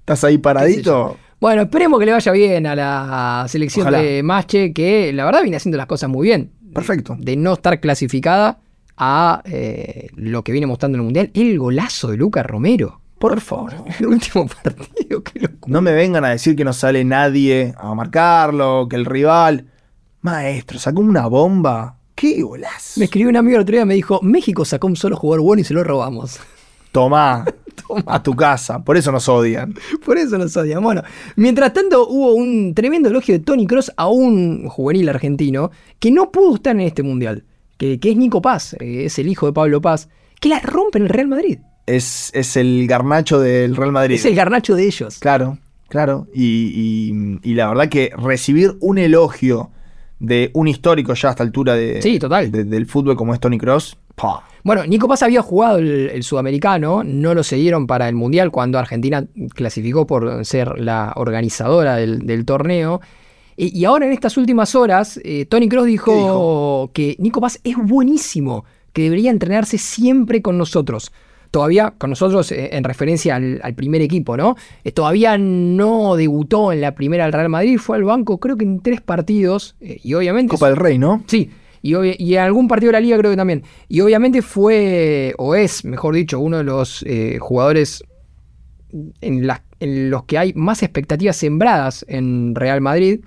¿Estás ahí paradito? Bueno, esperemos que le vaya bien a la selección Ojalá. de Mache, que la verdad viene haciendo las cosas muy bien. Perfecto. De no estar clasificada a eh, lo que viene mostrando en el Mundial. El golazo de Lucas Romero. Por favor. El último partido, qué locura. No me vengan a decir que no sale nadie a marcarlo, que el rival. Maestro, sacó una bomba. ¡Qué golazo! Me escribió un amigo el otro día me dijo, México sacó un solo jugador bueno y se lo robamos. Tomá. Toma. a tu casa. Por eso nos odian. Por eso nos odian. Bueno, mientras tanto hubo un tremendo elogio de Tony Cross a un juvenil argentino que no pudo estar en este mundial, que, que es Nico Paz, eh, es el hijo de Pablo Paz, que la rompe en el Real Madrid. Es, es el garnacho del Real Madrid. Es el garnacho de ellos. Claro, claro. Y, y- y la verdad que recibir un elogio de un histórico ya a esta altura de, Sí, total. de- del fútbol como es Tony Cross, Bueno, Nico Paz había jugado el, el sudamericano, no lo siguieron para el mundial cuando Argentina clasificó por ser la organizadora del, del torneo. Y, y ahora en estas últimas horas, eh, Tony Cross dijo, ¿Qué dijo? que Nico Paz es buenísimo, que debería entrenarse siempre con nosotros. Todavía con nosotros eh, en referencia al, al primer equipo, ¿no? Eh, todavía no debutó en la primera del Real Madrid, fue al banco creo que en tres partidos eh, y obviamente... Copa del Rey, ¿no? Sí, y, en algún partido de la liga creo que también. Y obviamente fue, o es, mejor dicho, uno de los eh, jugadores en, los que hay más expectativas sembradas en Real Madrid.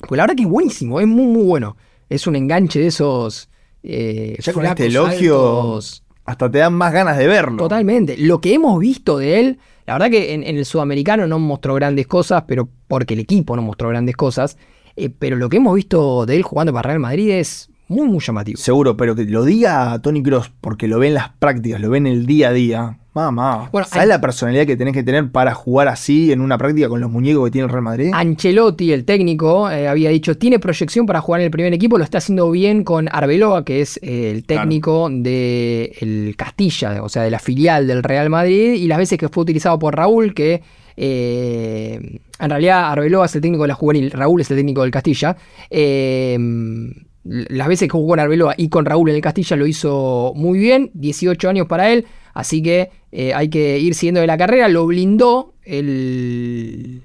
Pues la verdad que es buenísimo, es muy, muy bueno. Es un enganche de esos... eh, Ya con este elogio altos. Hasta te dan más ganas de verlo. Totalmente. Lo que hemos visto de él, la verdad que en, en el sudamericano no mostró grandes cosas, pero porque el equipo no mostró grandes cosas. eh, pero lo que hemos visto de él jugando para Real Madrid es muy, muy llamativo. Seguro, pero que lo diga Tony Cross porque lo ve en las prácticas, lo ve en el día a día. Mamá, Bueno, ¿sabes hay- la personalidad que tenés que tener para jugar así en una práctica con los muñecos que tiene el Real Madrid? Ancelotti, el técnico, eh, había dicho, tiene proyección para jugar en el primer equipo, lo está haciendo bien con Arbeloa, que es eh, el técnico de el Castilla, o sea, de la filial del Real Madrid, y las veces que fue utilizado por Raúl, que eh, en realidad Arbeloa es el técnico de la juvenil, Raúl es el técnico del Castilla. eh, las veces que jugó con Arbeloa y con Raúl en el Castilla lo hizo muy bien, 18 años para él, así que eh, hay que ir siguiendo de la carrera, lo blindó el,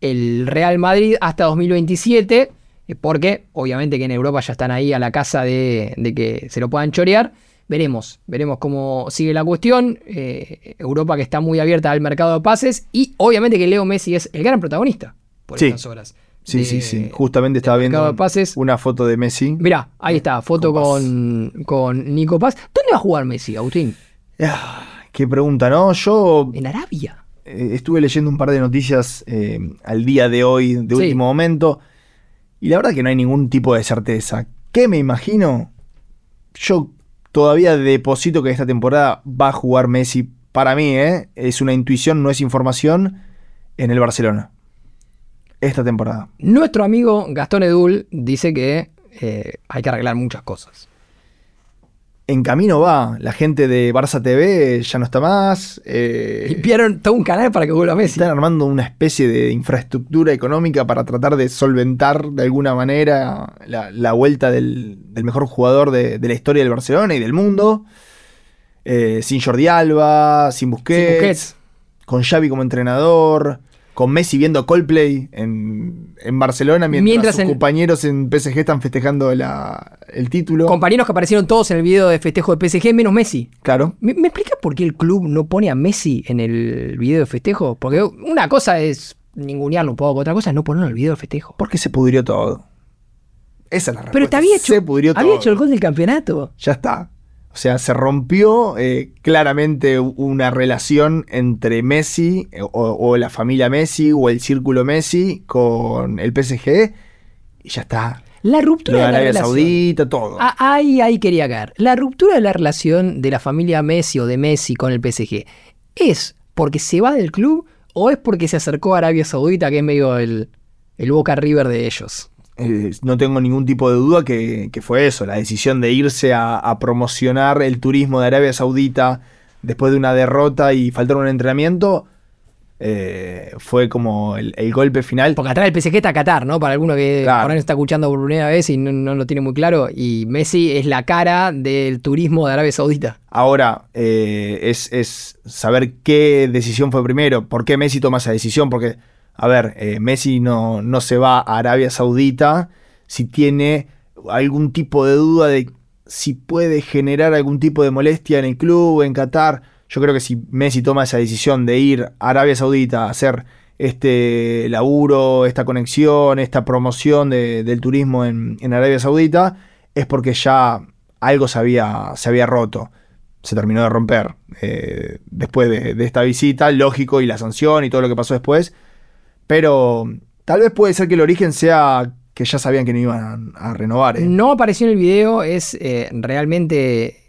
el Real Madrid hasta 2027, eh, porque obviamente que en Europa ya están ahí a la casa de, de que se lo puedan chorear. Veremos, veremos cómo sigue la cuestión. Eh, Europa que está muy abierta al mercado de pases y obviamente que Leo Messi es el gran protagonista por Sí. estas horas. sí, de- sí, sí. Justamente estaba viendo pases. una foto de Messi. Mirá, ahí está, foto Con con, con Nico Paz. ¿Dónde va a jugar Messi, Agustín? Ah, qué pregunta, ¿no? Yo En Arabia. eh, estuve leyendo un par de noticias eh, al día de hoy, de Sí. último momento, y la verdad que no hay ningún tipo de certeza. ¿Qué me imagino? Yo todavía deposito que esta temporada va a jugar Messi. Para mí, ¿eh? es una intuición, no es información, en el Barcelona. Esta temporada. Nuestro amigo Gastón Edul dice que eh, hay que arreglar muchas cosas. En camino va, la gente de Barça TV ya no está más. eh, Limpiaron todo un canal para que vuelva Messi. Están armando una especie de infraestructura económica para tratar de solventar de alguna manera la, la vuelta del, del mejor jugador de, de la historia del Barcelona y del mundo. Eh, sin Jordi Alba, sin Busquets, Sin Busquets. con Xavi como entrenador, con Messi viendo Coldplay en, en Barcelona mientras, Mientras sus en- compañeros en PSG están festejando la- el título. Compañeros que aparecieron todos en el video de festejo de PSG, menos Messi. claro. ¿Me, me explicas por qué el club no pone a Messi en el video de festejo? Porque una cosa es ningunearlo un poco, otra cosa es no ponerlo en el video de festejo. Porque se pudrió todo. Esa es la respuesta. Pero te había hecho, Se pudrió había todo. hecho el gol del campeonato. ya está. O sea, se rompió eh, claramente una relación entre Messi eh, o, o la familia Messi o el círculo Messi con el PSG y ya está. La ruptura de de la Arabia relación. Saudita, todo. Ah, ahí, ahí quería caer. La ruptura de la relación de la familia Messi o de Messi con el PSG, ¿es porque se va del club o es porque se acercó a Arabia Saudita, que es medio el, el Boca River de ellos? Eh, no tengo ningún tipo de duda que, que fue eso, la decisión de irse a, a promocionar el turismo de Arabia Saudita después de una derrota y faltar un entrenamiento. eh, fue como el, el golpe final. Porque atrás del PSG está Qatar, ¿no? Para alguno que Claro. por ahí está escuchando por primera vez y no, no lo tiene muy claro. Y Messi es la cara del turismo de Arabia Saudita. Ahora, eh, es, es saber qué decisión fue primero, por qué Messi toma esa decisión, porque, a ver, eh, Messi no, no se va a Arabia Saudita si tiene algún tipo de duda de si puede generar algún tipo de molestia en el club, en Qatar. Yo creo que si Messi toma esa decisión de ir a Arabia Saudita a hacer este laburo, esta conexión, esta promoción de- del turismo en, en Arabia Saudita, es porque ya algo se había, se había roto. se terminó de romper eh, después de, de esta visita, lógico, y la sanción y todo lo que pasó después. Pero tal vez puede ser que el origen sea que ya sabían que no iban a, renovar. ¿eh? No apareció en el video, es eh, realmente.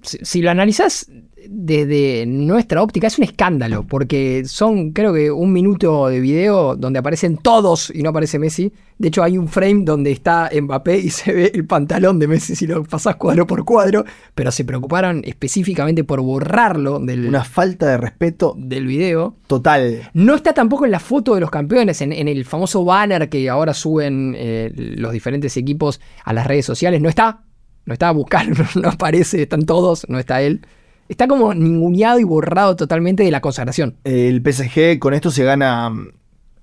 Si, si lo analizás desde nuestra óptica, es un escándalo, porque son, creo que, un minuto de video donde aparecen todos y no aparece Messi. De hecho, hay un frame donde está Mbappé y se ve el pantalón de Messi si lo pasás cuadro por cuadro, pero se preocuparon específicamente por borrarlo del, Una falta de respeto del video. total. No está tampoco en la foto de los campeones, en, en el famoso banner que ahora suben eh, los diferentes equipos a las redes sociales. No está, no está a buscar, no, no aparece, están todos, no está él. Está como ninguneado y borrado totalmente de la consagración. El PSG con esto se gana mm,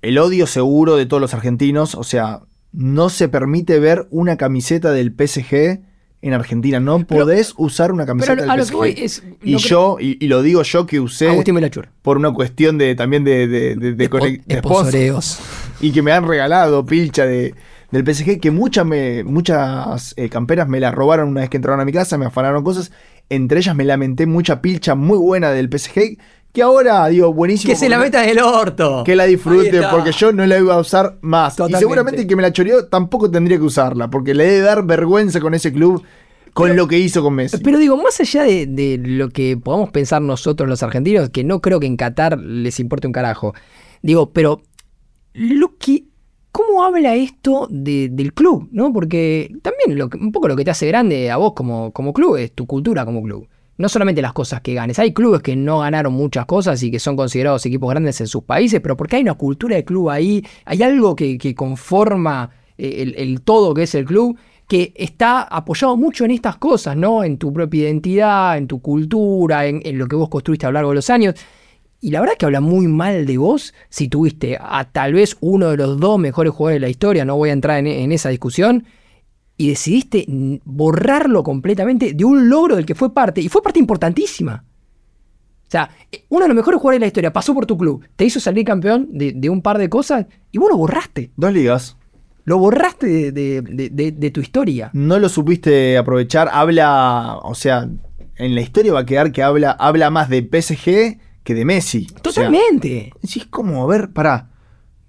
el odio seguro de todos los argentinos. O sea, no se permite ver una camiseta del PSG en Argentina. No Pero- podés usar una camiseta Pero del lo PSG. que es. y no yo, y, y lo digo yo que usé Agustín por una cuestión de también de, de, de- de Espo- conec- de sponsor. esponsoreos. y que me han regalado pilcha de, del PSG, que muchas me, muchas eh, camperas me las robaron una vez que entraron a mi casa, me afanaron cosas. Entre ellas me lamenté mucha pilcha muy buena del PSG, que ahora digo, buenísimo. Que se la meta en el orto. Que la disfrute, porque yo no la iba a usar más. Totalmente. Y seguramente el que me la choreó tampoco tendría que usarla, porque le debe dar vergüenza con ese club, con lo que hizo con Messi. Pero digo, más allá de, de lo que podamos pensar nosotros los argentinos, que no creo que en Qatar les importe un carajo. Digo, pero lo que, ¿cómo habla esto de- del club? ¿no? Porque también un poco lo que te hace grande a vos como, como club es tu cultura como club. No solamente las cosas que ganes. Hay clubes que no ganaron muchas cosas y que son considerados equipos grandes en sus países, pero porque hay una cultura de club ahí, hay algo que, conforma eh, el, todo que es el club, que está apoyado mucho en estas cosas, ¿no? En tu propia identidad, en tu cultura, en lo que vos construiste a lo largo de los años. Y la verdad es que habla muy mal de vos si tuviste a tal vez uno de los dos mejores jugadores de la historia, no voy a entrar en, en esa discusión, y decidiste borrarlo completamente de un logro del que fue parte, y fue parte importantísima. O sea, eh, uno de los mejores jugadores de la historia pasó por tu club, te hizo salir campeón de, de un par de cosas, y vos lo borraste. Dos ligas. Lo borraste de- de tu historia. No lo supiste aprovechar. Habla, o sea, en la historia va a quedar que habla, habla más de PSG que de Messi. O sea, Totalmente. decís, ¿cómo? A ver, pará.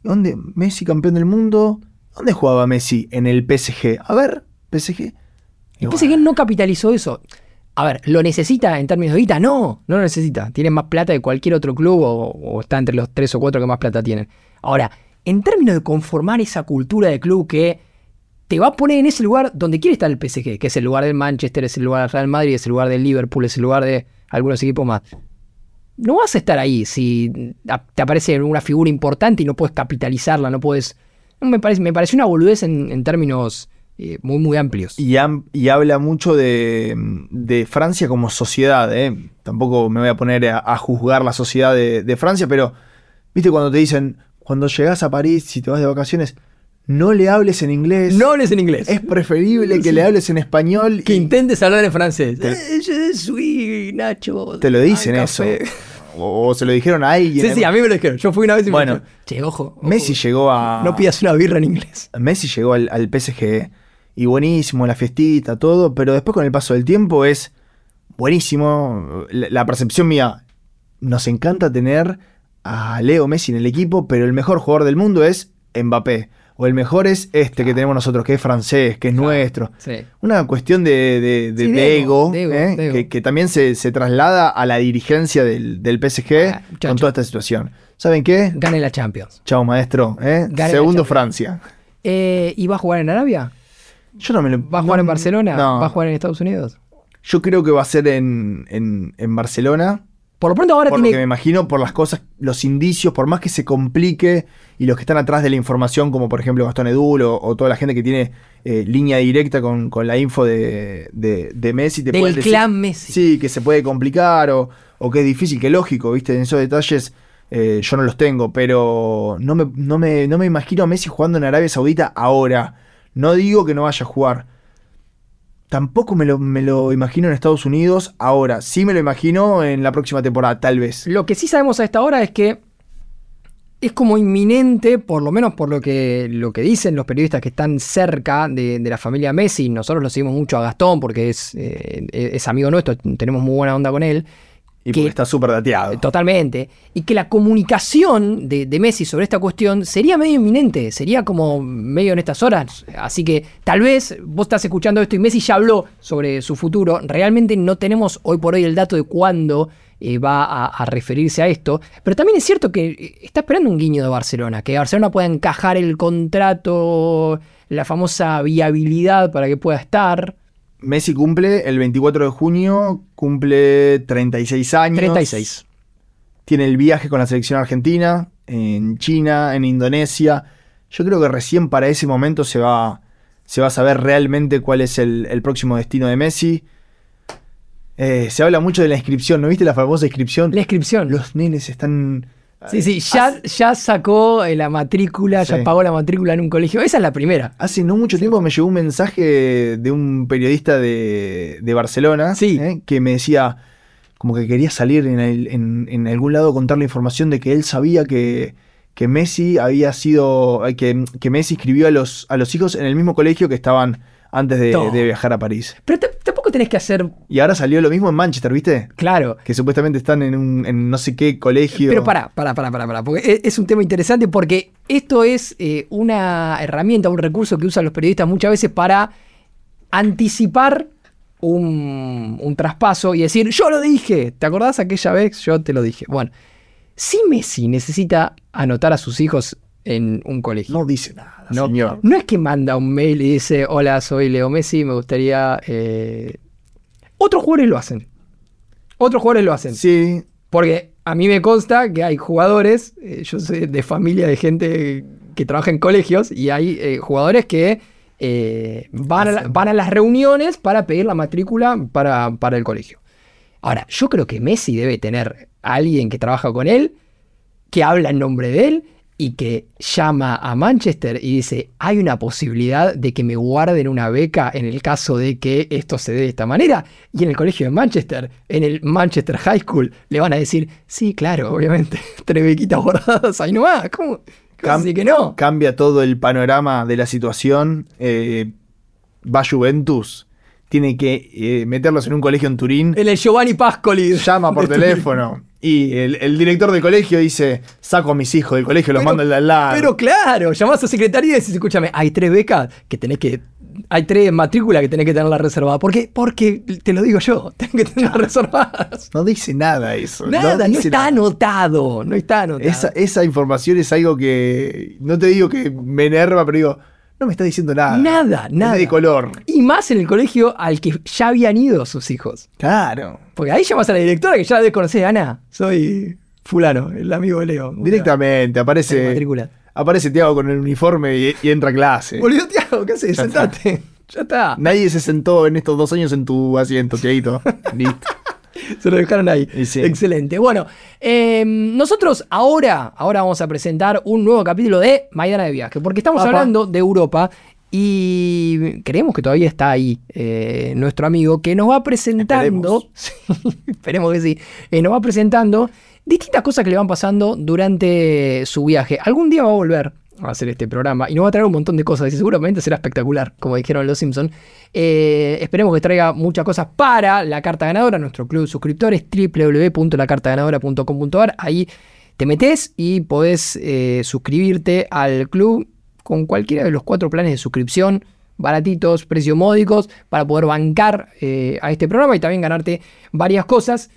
¿Dónde? Messi campeón del mundo. ¿Dónde jugaba Messi? En el PSG. A ver, PSG. Y El bueno, PSG no capitalizó eso. A ver, ¿lo necesita en términos de guita? No, no lo necesita. Tiene más plata que cualquier otro club o, o está entre los tres o cuatro que más plata tienen. Ahora, en términos de conformar esa cultura de club que te va a poner en ese lugar donde quiere estar el PSG, que es el lugar del Manchester, es el lugar del Real Madrid, es el lugar del Liverpool, es el lugar de algunos equipos más. No vas a estar ahí si te aparece una figura importante y no puedes capitalizarla, no puedes... Me parece, me parece una boludez en, en términos eh, muy, muy amplios. Y, habla mucho de, de Francia como sociedad. ¿eh? Tampoco me voy a poner a, a juzgar la sociedad de, de Francia, pero viste cuando te dicen, cuando llegas a París, si te vas de vacaciones, no le hables en inglés. No hables en inglés. Es preferible que le hables en español. que y intentes hablar en francés. Te- Eh, je suis Nacho. te lo dicen eso. O, o se lo dijeron a alguien. Sí, sí, a mí me lo dijeron. Yo fui una vez y Bueno, me dijeron, che, ojo. ojo, Messi llegó a. No pidas una birra en inglés. Messi llegó al, al PSG y buenísimo, la fiestita, todo, pero después con el paso del tiempo es buenísimo. La, la percepción mía, nos encanta tener a Leo Messi en el equipo, pero el mejor jugador del mundo es Mbappé. O el mejor es este que tenemos nosotros, que es francés, que es nuestro. Sí. Una cuestión de, de- de- Sí, de de ego, ¿eh? Que, que también se, se traslada a la dirigencia del, del PSG Ah, con toda esta situación. ¿Saben qué? Gane la Champions. Chao, maestro. ¿eh? Segundo. Francia. Eh, ¿Y va a jugar en Arabia? Yo no me lo. ¿Va a jugar no- en Barcelona? No. ¿Va a jugar en Estados Unidos? Yo creo que va a ser en, en, en Barcelona. Por lo pronto ahora por lo tiene. que me imagino, por las cosas, los indicios, por más que se complique y los que están atrás de la información, como por ejemplo Gastón Edul o, o toda la gente que tiene eh, línea directa con, con la info de, de, de Messi, te Del pueden decir- clan Messi. Sí, que se puede complicar o, o que es difícil, que lógico, ¿viste? En esos detalles eh, yo no los tengo, pero no me, no, me, no me imagino a Messi jugando en Arabia Saudita ahora. No digo que no vaya a jugar. Tampoco me lo, me lo imagino en Estados Unidos ahora. Sí me lo imagino en la próxima temporada, tal vez. Lo que sí sabemos a esta hora es que es como inminente, por lo menos por lo que, lo que dicen los periodistas que están cerca de, la familia Messi. Nosotros lo seguimos mucho a Gastón porque es, eh, es amigo nuestro, tenemos muy buena onda con él. Y porque está súper dateado. Totalmente. Y que la comunicación de, Messi sobre esta cuestión sería medio inminente, sería como medio en estas horas. Así que tal vez vos estás escuchando esto y Messi ya habló sobre su futuro. Realmente no tenemos hoy por hoy el dato de cuándo eh, va a, referirse a esto. Pero también es cierto que eh, está esperando un guiño de Barcelona, que Barcelona pueda encajar el contrato, la famosa viabilidad para que pueda estar. Messi cumple el 24 de junio, cumple 36 años. 36. Tiene el viaje con la selección argentina, en China, en Indonesia. Yo creo que recién para ese momento se va, se va a saber realmente cuál es el, próximo destino de Messi. Eh, se habla mucho de la inscripción, ¿no viste la famosa inscripción? La inscripción. Los nenes están Sí, sí, ya, ya sacó eh, la matrícula, ya pagó la matrícula en un colegio. Esa es la primera. Hace no mucho tiempo me llegó un mensaje de un periodista de, Barcelona eh, que me decía como que quería salir en, algún lado contar la información de que él sabía que, que Messi había sido. Eh, que, que Messi escribió a los, a los hijos en el mismo colegio que estaban antes de, viajar a París. Pero tampoco tenés que hacer. Y ahora salió lo mismo en Manchester, ¿viste? Claro. Que supuestamente están en, un, no sé qué colegio. Pero pará, pará, pará, pará, pará porque e, es, un tema interesante porque esto es eh, una herramienta, un recurso que usan los periodistas muchas veces para anticipar un, un traspaso y decir, yo lo dije. ¿Te acordás aquella vez? Yo te lo dije. Bueno, si Messi necesita anotar a sus hijos en un colegio. No dice nada, no, señor. No es que manda un mail y dice, hola, soy Leo Messi, me gustaría... Eh... Otros jugadores lo hacen. Otros jugadores lo hacen. Sí. Porque a mí me consta que hay jugadores, eh, yo soy de familia de gente que trabaja en colegios, y hay eh, jugadores que van, a van, a las reuniones para pedir la matrícula para, para el colegio. Ahora, yo creo que Messi debe tener a alguien que trabaja con él, que habla en nombre de él, y que llama a Manchester y dice, hay una posibilidad de que me guarden una beca en el caso de que esto se dé de esta manera. Y en el colegio de Manchester, en el Manchester High School, le van a decir, sí, claro, obviamente, tres bequitas guardadas ahí nomás. ¿Cómo? Casi que no? Cambia todo el panorama de la situación. Eh, va Juventus tiene que eh, meterlos en un colegio en Turín. En el Giovanni Pascoli. Llama por teléfono. Y el, director del colegio dice: Saco a mis hijos del colegio, los mando al lado. Pero claro, llamás a secretaría y decís: Escúchame, hay tres becas que tenés que. Hay tres matrículas que tenés que tenerlas reservadas. ¿Por qué? Porque te lo digo yo, tenés que tenerlas reservadas. No dice nada eso. Nada, no, está anotado. No está anotado. Esa, esa información es algo que. No te digo que me enerva, pero digo no me está diciendo nada. Nada, nada. de color. Y más en el colegio al que ya habían ido sus hijos. Claro. Porque ahí llamas a la directora que ya desconoce Ana, soy fulano, el amigo de Leo. Directamente, aparece. Aparece Tiago con el uniforme y, entra a clase. Volvió Tiago, ¿qué haces? Sentate. Ya está. Nadie se sentó en estos dos años en tu asiento, Tiaguito. Listo. Se lo dejaron ahí. Excelente. Bueno, em, nosotros ahora, ahora vamos a presentar un nuevo capítulo de Mañana de Viaje, porque estamos hablando de Europa y creemos que todavía está ahí eh, nuestro amigo que nos va presentando, esperemos, que sí, eh, nos va presentando distintas cosas que le van pasando durante su viaje. Algún día va a volver hacer este programa y nos va a traer un montón de cosas y seguramente será espectacular, como dijeron los Simpsons. Eh, esperemos que traiga muchas cosas para la carta ganadora, nuestro club de suscriptores, www.lacartaganadora.com.ar. Ahí te metes y podés eh, suscribirte al club con cualquiera de los cuatro planes de suscripción baratitos, precios módicos, para poder bancar eh, a este programa y también ganarte varias cosas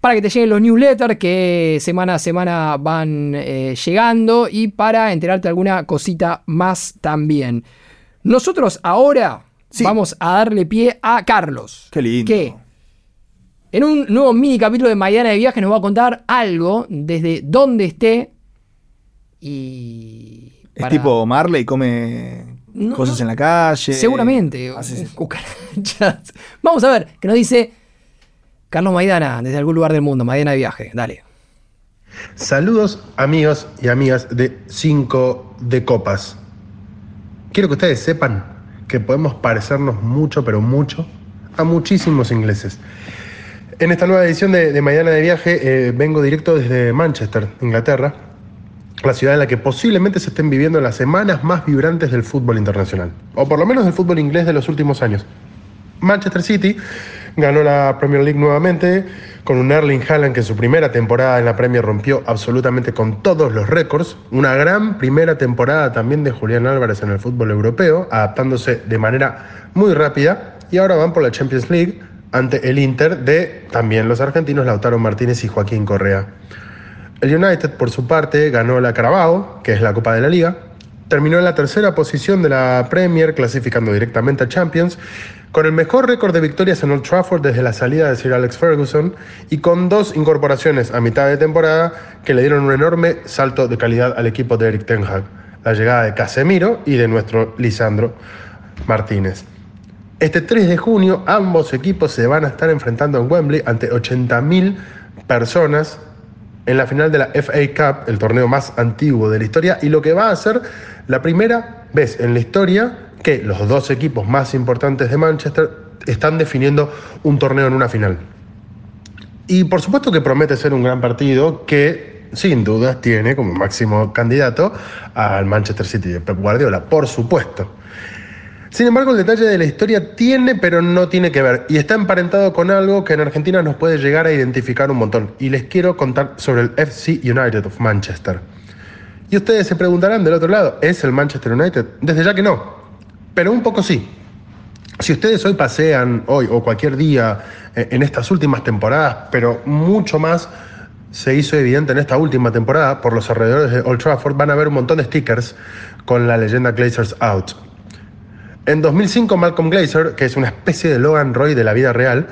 para que te lleguen los newsletters que semana a semana van eh, llegando y para enterarte alguna cosita más también. Nosotros ahora vamos a darle pie a Carlos. Qué lindo. Que en un nuevo mini capítulo de Mañana de Viaje nos va a contar algo desde donde esté y... Es tipo Marley, come cosas en la calle. Seguramente. Vamos a ver, que nos dice Carlos Maidana, desde algún lugar del mundo, Maidana de viaje, dale. Saludos amigos y amigas de 5 de Copas. Quiero que ustedes sepan que podemos parecernos mucho, pero mucho, a muchísimos ingleses. En esta nueva edición de, de Maidana de Viaje eh, vengo directo desde Manchester, Inglaterra, la ciudad en la que posiblemente se estén viviendo las semanas más vibrantes del fútbol internacional, o por lo menos del fútbol inglés de los últimos años. Manchester City ganó la Premier League nuevamente con un Erling Haaland que en su primera temporada en la Premier rompió absolutamente con todos los récords. Una gran primera temporada también de Julián Álvarez en el fútbol europeo, adaptándose de manera muy rápida. Y ahora van por la Champions League ante el Inter de también los argentinos Lautaro Martínez y Joaquín Correa. El United, por su parte, ganó la Carabao, que es la Copa de la Liga. Terminó en la tercera posición de la Premier, clasificando directamente a Champions con el mejor récord de victorias en Old Trafford desde la salida de Sir Alex Ferguson y con dos incorporaciones a mitad de temporada que le dieron un enorme salto de calidad al equipo de Eric Ten Hag, la llegada de Casemiro y de nuestro Lisandro Martínez. Este 3 de junio ambos equipos se van a estar enfrentando en Wembley ante 80.000 personas en la final de la FA Cup, el torneo más antiguo de la historia, y lo que va a ser la primera vez en la historia que los dos equipos más importantes de Manchester están definiendo un torneo en una final. Y por supuesto que promete ser un gran partido que sin dudas tiene como máximo candidato al Manchester City de Pep Guardiola, por supuesto. Sin embargo, el detalle de la historia tiene, pero no tiene que ver, y está emparentado con algo que en Argentina nos puede llegar a identificar un montón. Y les quiero contar sobre el FC United of Manchester. Y ustedes se preguntarán del otro lado, ¿es el Manchester United? Desde ya que no pero un poco sí. Si ustedes hoy pasean, hoy o cualquier día, eh, en estas últimas temporadas, pero mucho más se hizo evidente en esta última temporada por los alrededores de Old Trafford, van a ver un montón de stickers con la leyenda Glazers Out. En 2005, Malcolm Glazer, que es una especie de Logan Roy de la vida real,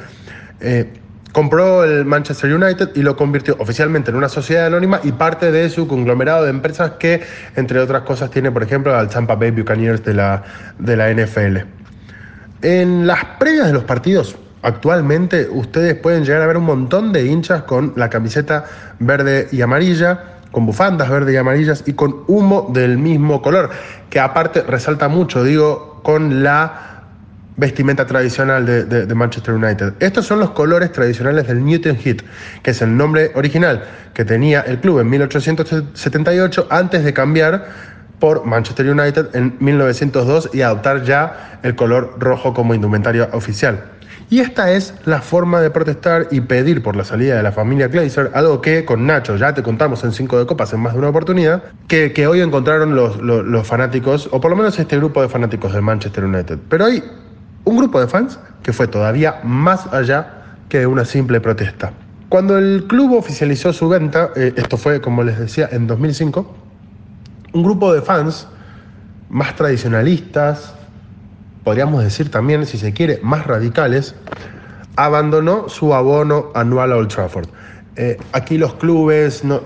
eh, compró el Manchester United y lo convirtió oficialmente en una sociedad anónima y parte de su conglomerado de empresas que, entre otras cosas, tiene, por ejemplo, al Tampa Bay Buccaneers de la, de la NFL. En las previas de los partidos, actualmente, ustedes pueden llegar a ver un montón de hinchas con la camiseta verde y amarilla, con bufandas verde y amarillas y con humo del mismo color, que aparte resalta mucho, digo, con la vestimenta tradicional de, Manchester United. Estos son los colores tradicionales del Newton Heat, que es el nombre original que tenía el club en 1878 antes de cambiar por Manchester United en 1902 y adoptar ya el color rojo como indumentario oficial. Y esta es la forma de protestar y pedir por la salida de la familia Glazer, algo que con Nacho ya te contamos en Cinco de Copas en más de una oportunidad, que, hoy encontraron los, los, fanáticos, o por lo menos este grupo de fanáticos del Manchester United. Pero hay un grupo de fans que fue todavía más allá que una simple protesta. Cuando el club oficializó su venta, eh, esto fue, como les decía, en 2005, un grupo de fans más tradicionalistas, podríamos decir también, si se quiere, más radicales, abandonó su abono anual a Old Trafford. Eh, aquí los clubes no,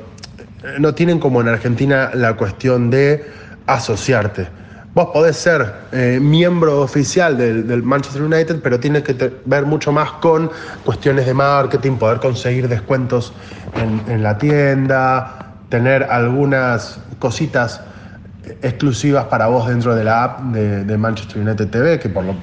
no tienen como en Argentina la cuestión de asociarte Vos podés ser eh, miembro oficial del, Manchester United, pero tienes que ver mucho más con cuestiones de marketing, poder conseguir descuentos en, la tienda, tener algunas cositas exclusivas para vos dentro de la app de, Manchester United TV, que por lo,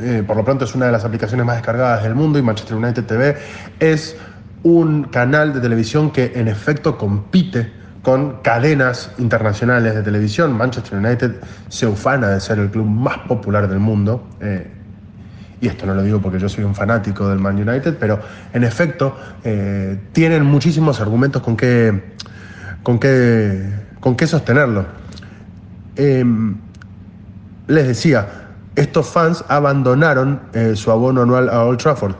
eh, por lo pronto es una de las aplicaciones más descargadas del mundo y Manchester United TV es un canal de televisión que en efecto compite con cadenas internacionales de televisión. Manchester United se ufana de ser el club más popular del mundo. Eh, y esto no lo digo porque yo soy un fanático del Man United, pero en efecto eh, tienen muchísimos argumentos con qué, con qué, con qué sostenerlo. Em, les decía, estos fans abandonaron eh, su abono anual a Old Trafford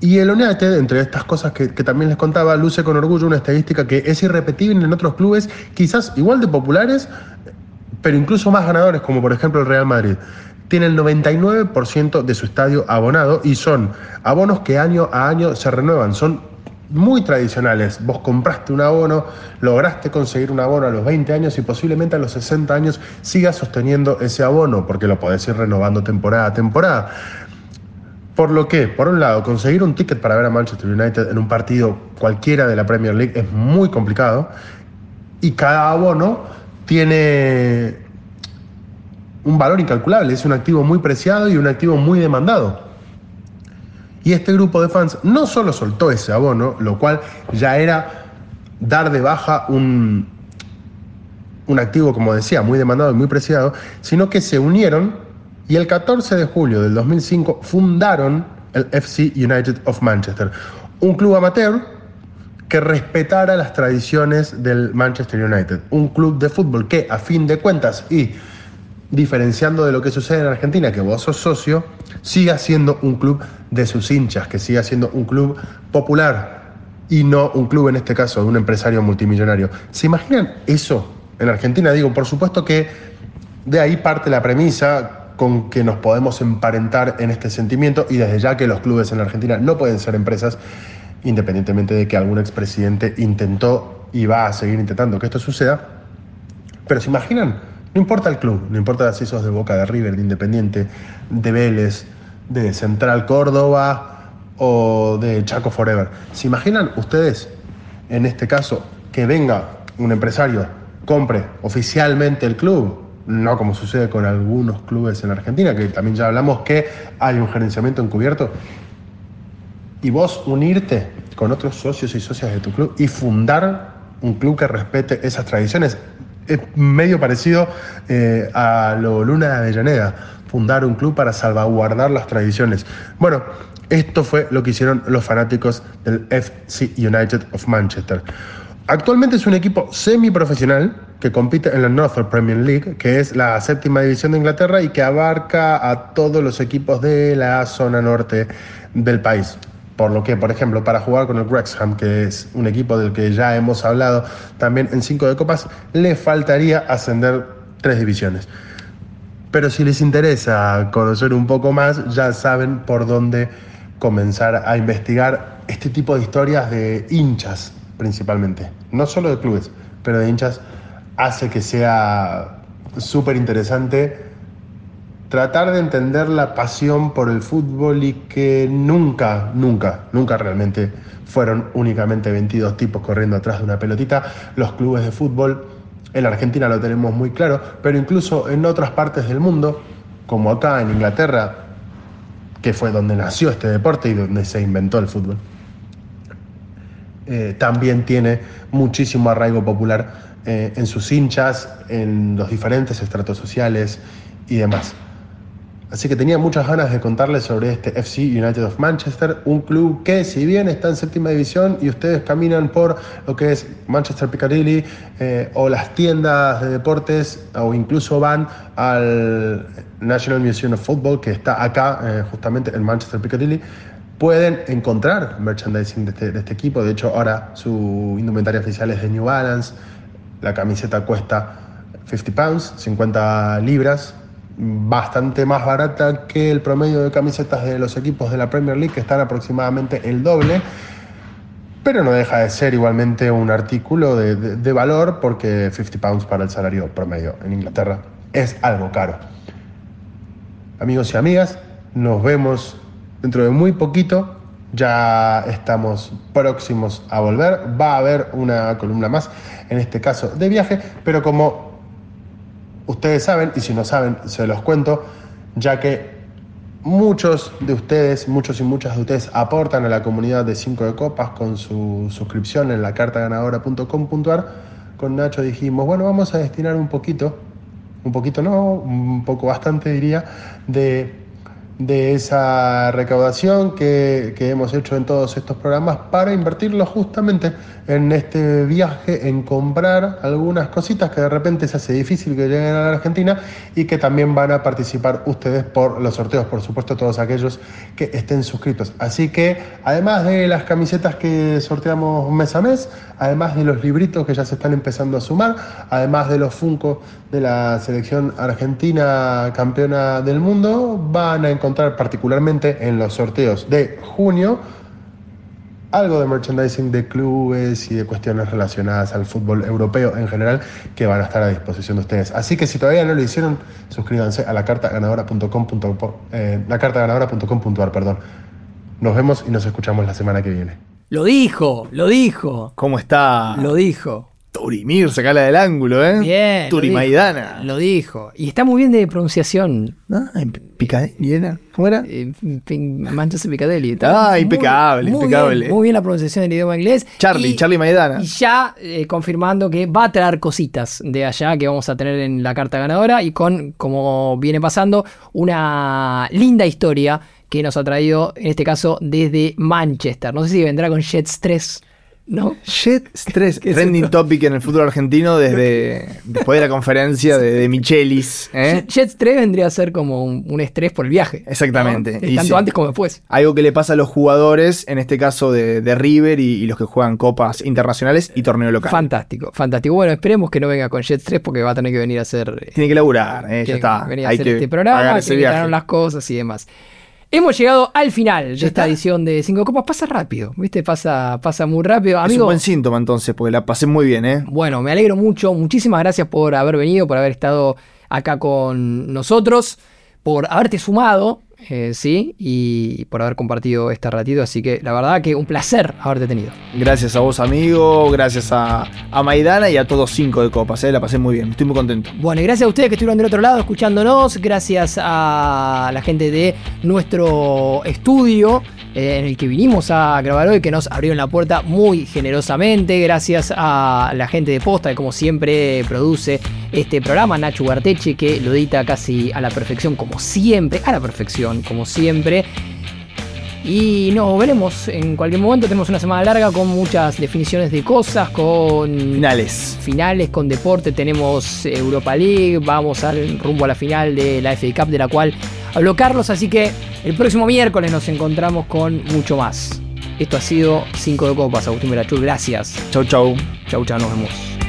y el United, entre estas cosas que, también les contaba, luce con orgullo una estadística que es irrepetible en otros clubes, quizás igual de populares, pero incluso más ganadores, como por ejemplo el Real Madrid. Tiene el 99% de su estadio abonado y son abonos que año a año se renuevan. Son muy tradicionales. Vos compraste un abono, lograste conseguir un abono a los 20 años y posiblemente a los 60 años sigas sosteniendo ese abono, porque lo podés ir renovando temporada a temporada. Por lo que, por un lado, conseguir un ticket para ver a Manchester United en un partido cualquiera de la Premier League es muy complicado y cada abono tiene un valor incalculable, es un activo muy preciado y un activo muy demandado. Y este grupo de fans no solo soltó ese abono, lo cual ya era dar de baja un, un activo, como decía, muy demandado y muy preciado, sino que se unieron y el 14 de julio del 2005 fundaron el FC United of Manchester, un club amateur que respetara las tradiciones del Manchester United, un club de fútbol que a fin de cuentas y diferenciando de lo que sucede en Argentina, que vos sos socio, siga siendo un club de sus hinchas, que siga siendo un club popular y no un club, en este caso, de un empresario multimillonario. ¿Se imaginan eso en Argentina? Digo, por supuesto que de ahí parte la premisa con que nos podemos emparentar en este sentimiento y desde ya que los clubes en Argentina no pueden ser empresas, independientemente de que algún expresidente intentó y va a seguir intentando que esto suceda. Pero se imaginan, no importa el club, no importa si sos de Boca, de River, de Independiente, de Vélez, de Central Córdoba o de Chaco Forever. ¿Se imaginan ustedes, en este caso, que venga un empresario, compre oficialmente el club, no como sucede con algunos clubes en Argentina, que también ya hablamos que hay un gerenciamiento encubierto, y vos unirte con otros socios y socias de tu club y fundar un club que respete esas tradiciones. Es medio parecido eh, a lo Luna de Avellaneda, fundar un club para salvaguardar las tradiciones. Bueno, esto fue lo que hicieron los fanáticos del FC United of Manchester. Actualmente es un equipo semiprofesional que compite en la Northern Premier League, que es la séptima división de Inglaterra y que abarca a todos los equipos de la zona norte del país. Por lo que, por ejemplo, para jugar con el Wrexham, que es un equipo del que ya hemos hablado también en cinco de copas, le faltaría ascender tres divisiones. Pero si les interesa conocer un poco más, ya saben por dónde comenzar a investigar este tipo de historias de hinchas principalmente, no solo de clubes, pero de hinchas, hace que sea súper interesante tratar de entender la pasión por el fútbol y que nunca, nunca, nunca realmente fueron únicamente 22 tipos corriendo atrás de una pelotita. Los clubes de fútbol en la Argentina lo tenemos muy claro, pero incluso en otras partes del mundo, como acá en Inglaterra, que fue donde nació este deporte y donde se inventó el fútbol. Eh, también tiene muchísimo arraigo popular eh, en sus hinchas, en los diferentes estratos sociales y demás. Así que tenía muchas ganas de contarles sobre este FC United of Manchester, un club que si bien está en séptima división y ustedes caminan por lo que es Manchester Piccadilly eh, o las tiendas de deportes o incluso van al National Museum of Football que está acá justamente en Manchester Piccadilly, pueden encontrar merchandising este, de este, equipo. De hecho, ahora su indumentaria oficial es de New Balance. La camiseta cuesta 50 pounds, 50 libras, bastante más barata que el promedio de camisetas de los equipos de la Premier League, que están aproximadamente el doble. Pero no deja de ser igualmente un artículo de, de valor porque 50 pounds para el salario promedio en Inglaterra es algo caro. Amigos y amigas, nos vemos dentro de muy poquito ya estamos próximos a volver. Va a haber una columna más, en este caso de viaje, pero como ustedes saben, y si no saben, se los cuento, ya que muchos de ustedes, muchos y muchas de ustedes aportan a la comunidad de 5 de Copas con su suscripción en la cartaganadora.com.ar, con Nacho dijimos, bueno, vamos a destinar un poquito, un poquito no, un poco bastante diría, de de esa recaudación que, hemos hecho en todos estos programas para invertirlo justamente en este viaje, en comprar algunas cositas que de repente se hace difícil que lleguen a la Argentina y que también van a participar ustedes por los sorteos, por supuesto todos aquellos que estén suscritos. Así que además de las camisetas que sorteamos mes a mes, además de los libritos que ya se están empezando a sumar, además de los Funko de la selección argentina campeona del mundo, van a encontrar encontrar particularmente en los sorteos de junio algo de merchandising de clubes y de cuestiones relacionadas al fútbol europeo en general que van a estar a disposición de ustedes. Así que si todavía no lo hicieron, suscríbanse a la carta eh, la cartaganadora.com.ar, perdón. Nos vemos y nos escuchamos la semana que viene. Lo dijo, lo dijo. ¿Cómo está? Lo dijo. Turimir, sacala del ángulo, ¿eh? Bien. Turi lo dijo, Maidana. Lo dijo. Y está muy bien de pronunciación. Ah, en. ¿Cómo era? Eh, Manchester Piccadilly. Está Ah, impecable, muy impecable. Bien, muy bien la pronunciación del idioma inglés. Charlie, Y- Charlie Maidana. Y ya eh, confirmando que va a traer cositas de allá que vamos a tener en la carta ganadora y con, como viene pasando, una linda historia que nos ha traído, en este caso, desde Manchester. No sé si vendrá con Jets 3, ¿no? Jet Stress, ¿Qué es trending topic en el fútbol argentino desde después de la conferencia de, de Michelis. ¿eh? Jets 3 vendría a ser como un, un estrés por el viaje. Exactamente. Tanto sí. antes como después. Algo que le pasa a los jugadores, en este caso de, de River y, y los que juegan copas internacionales y torneo local. Fantástico, fantástico. Bueno, esperemos que no venga con Jets 3 porque va a tener que venir a hacer Tiene que laburar, ¿eh? ya está. venir a Hay hacer que este programa, que viaje. las cosas y demás. Hemos llegado al final de ¿Ya esta edición de Cinco Copas. Pasa rápido, ¿viste? Pasa, pasa muy rápido. Es un Amigo, buen síntoma entonces, porque la pasé muy bien, ¿eh? bueno, me alegro mucho. Muchísimas gracias por haber venido, por haber estado acá con nosotros, por haberte sumado, eh, ¿sí? Y por haber compartido este ratito. Así que la verdad que un placer haberte tenido. Gracias a vos, amigo. Gracias a, a Maidana y a todos cinco de copas, ¿eh? La pasé muy bien. Estoy muy contento. Bueno, y gracias a ustedes que estuvieron del otro lado escuchándonos, gracias a la gente de nuestro estudio eh, en el que vinimos a grabar hoy, que nos abrieron la puerta muy generosamente, gracias a la gente de Posta, que como siempre produce este programa, Nacho Guarteche, que lo edita casi a la perfección, como siempre, a la perfección, como siempre. Y nos veremos en cualquier momento. Tenemos una semana larga con muchas definiciones de cosas, con Finales. finales con deporte. Tenemos Europa League, vamos al rumbo a la final de la FA Cup, de la cual habló Carlos. Así que el próximo miércoles nos encontramos con mucho más. Esto ha sido 5 de Copas, Agustín Verachur. Gracias. Chau, chau. Chau, chau, nos vemos.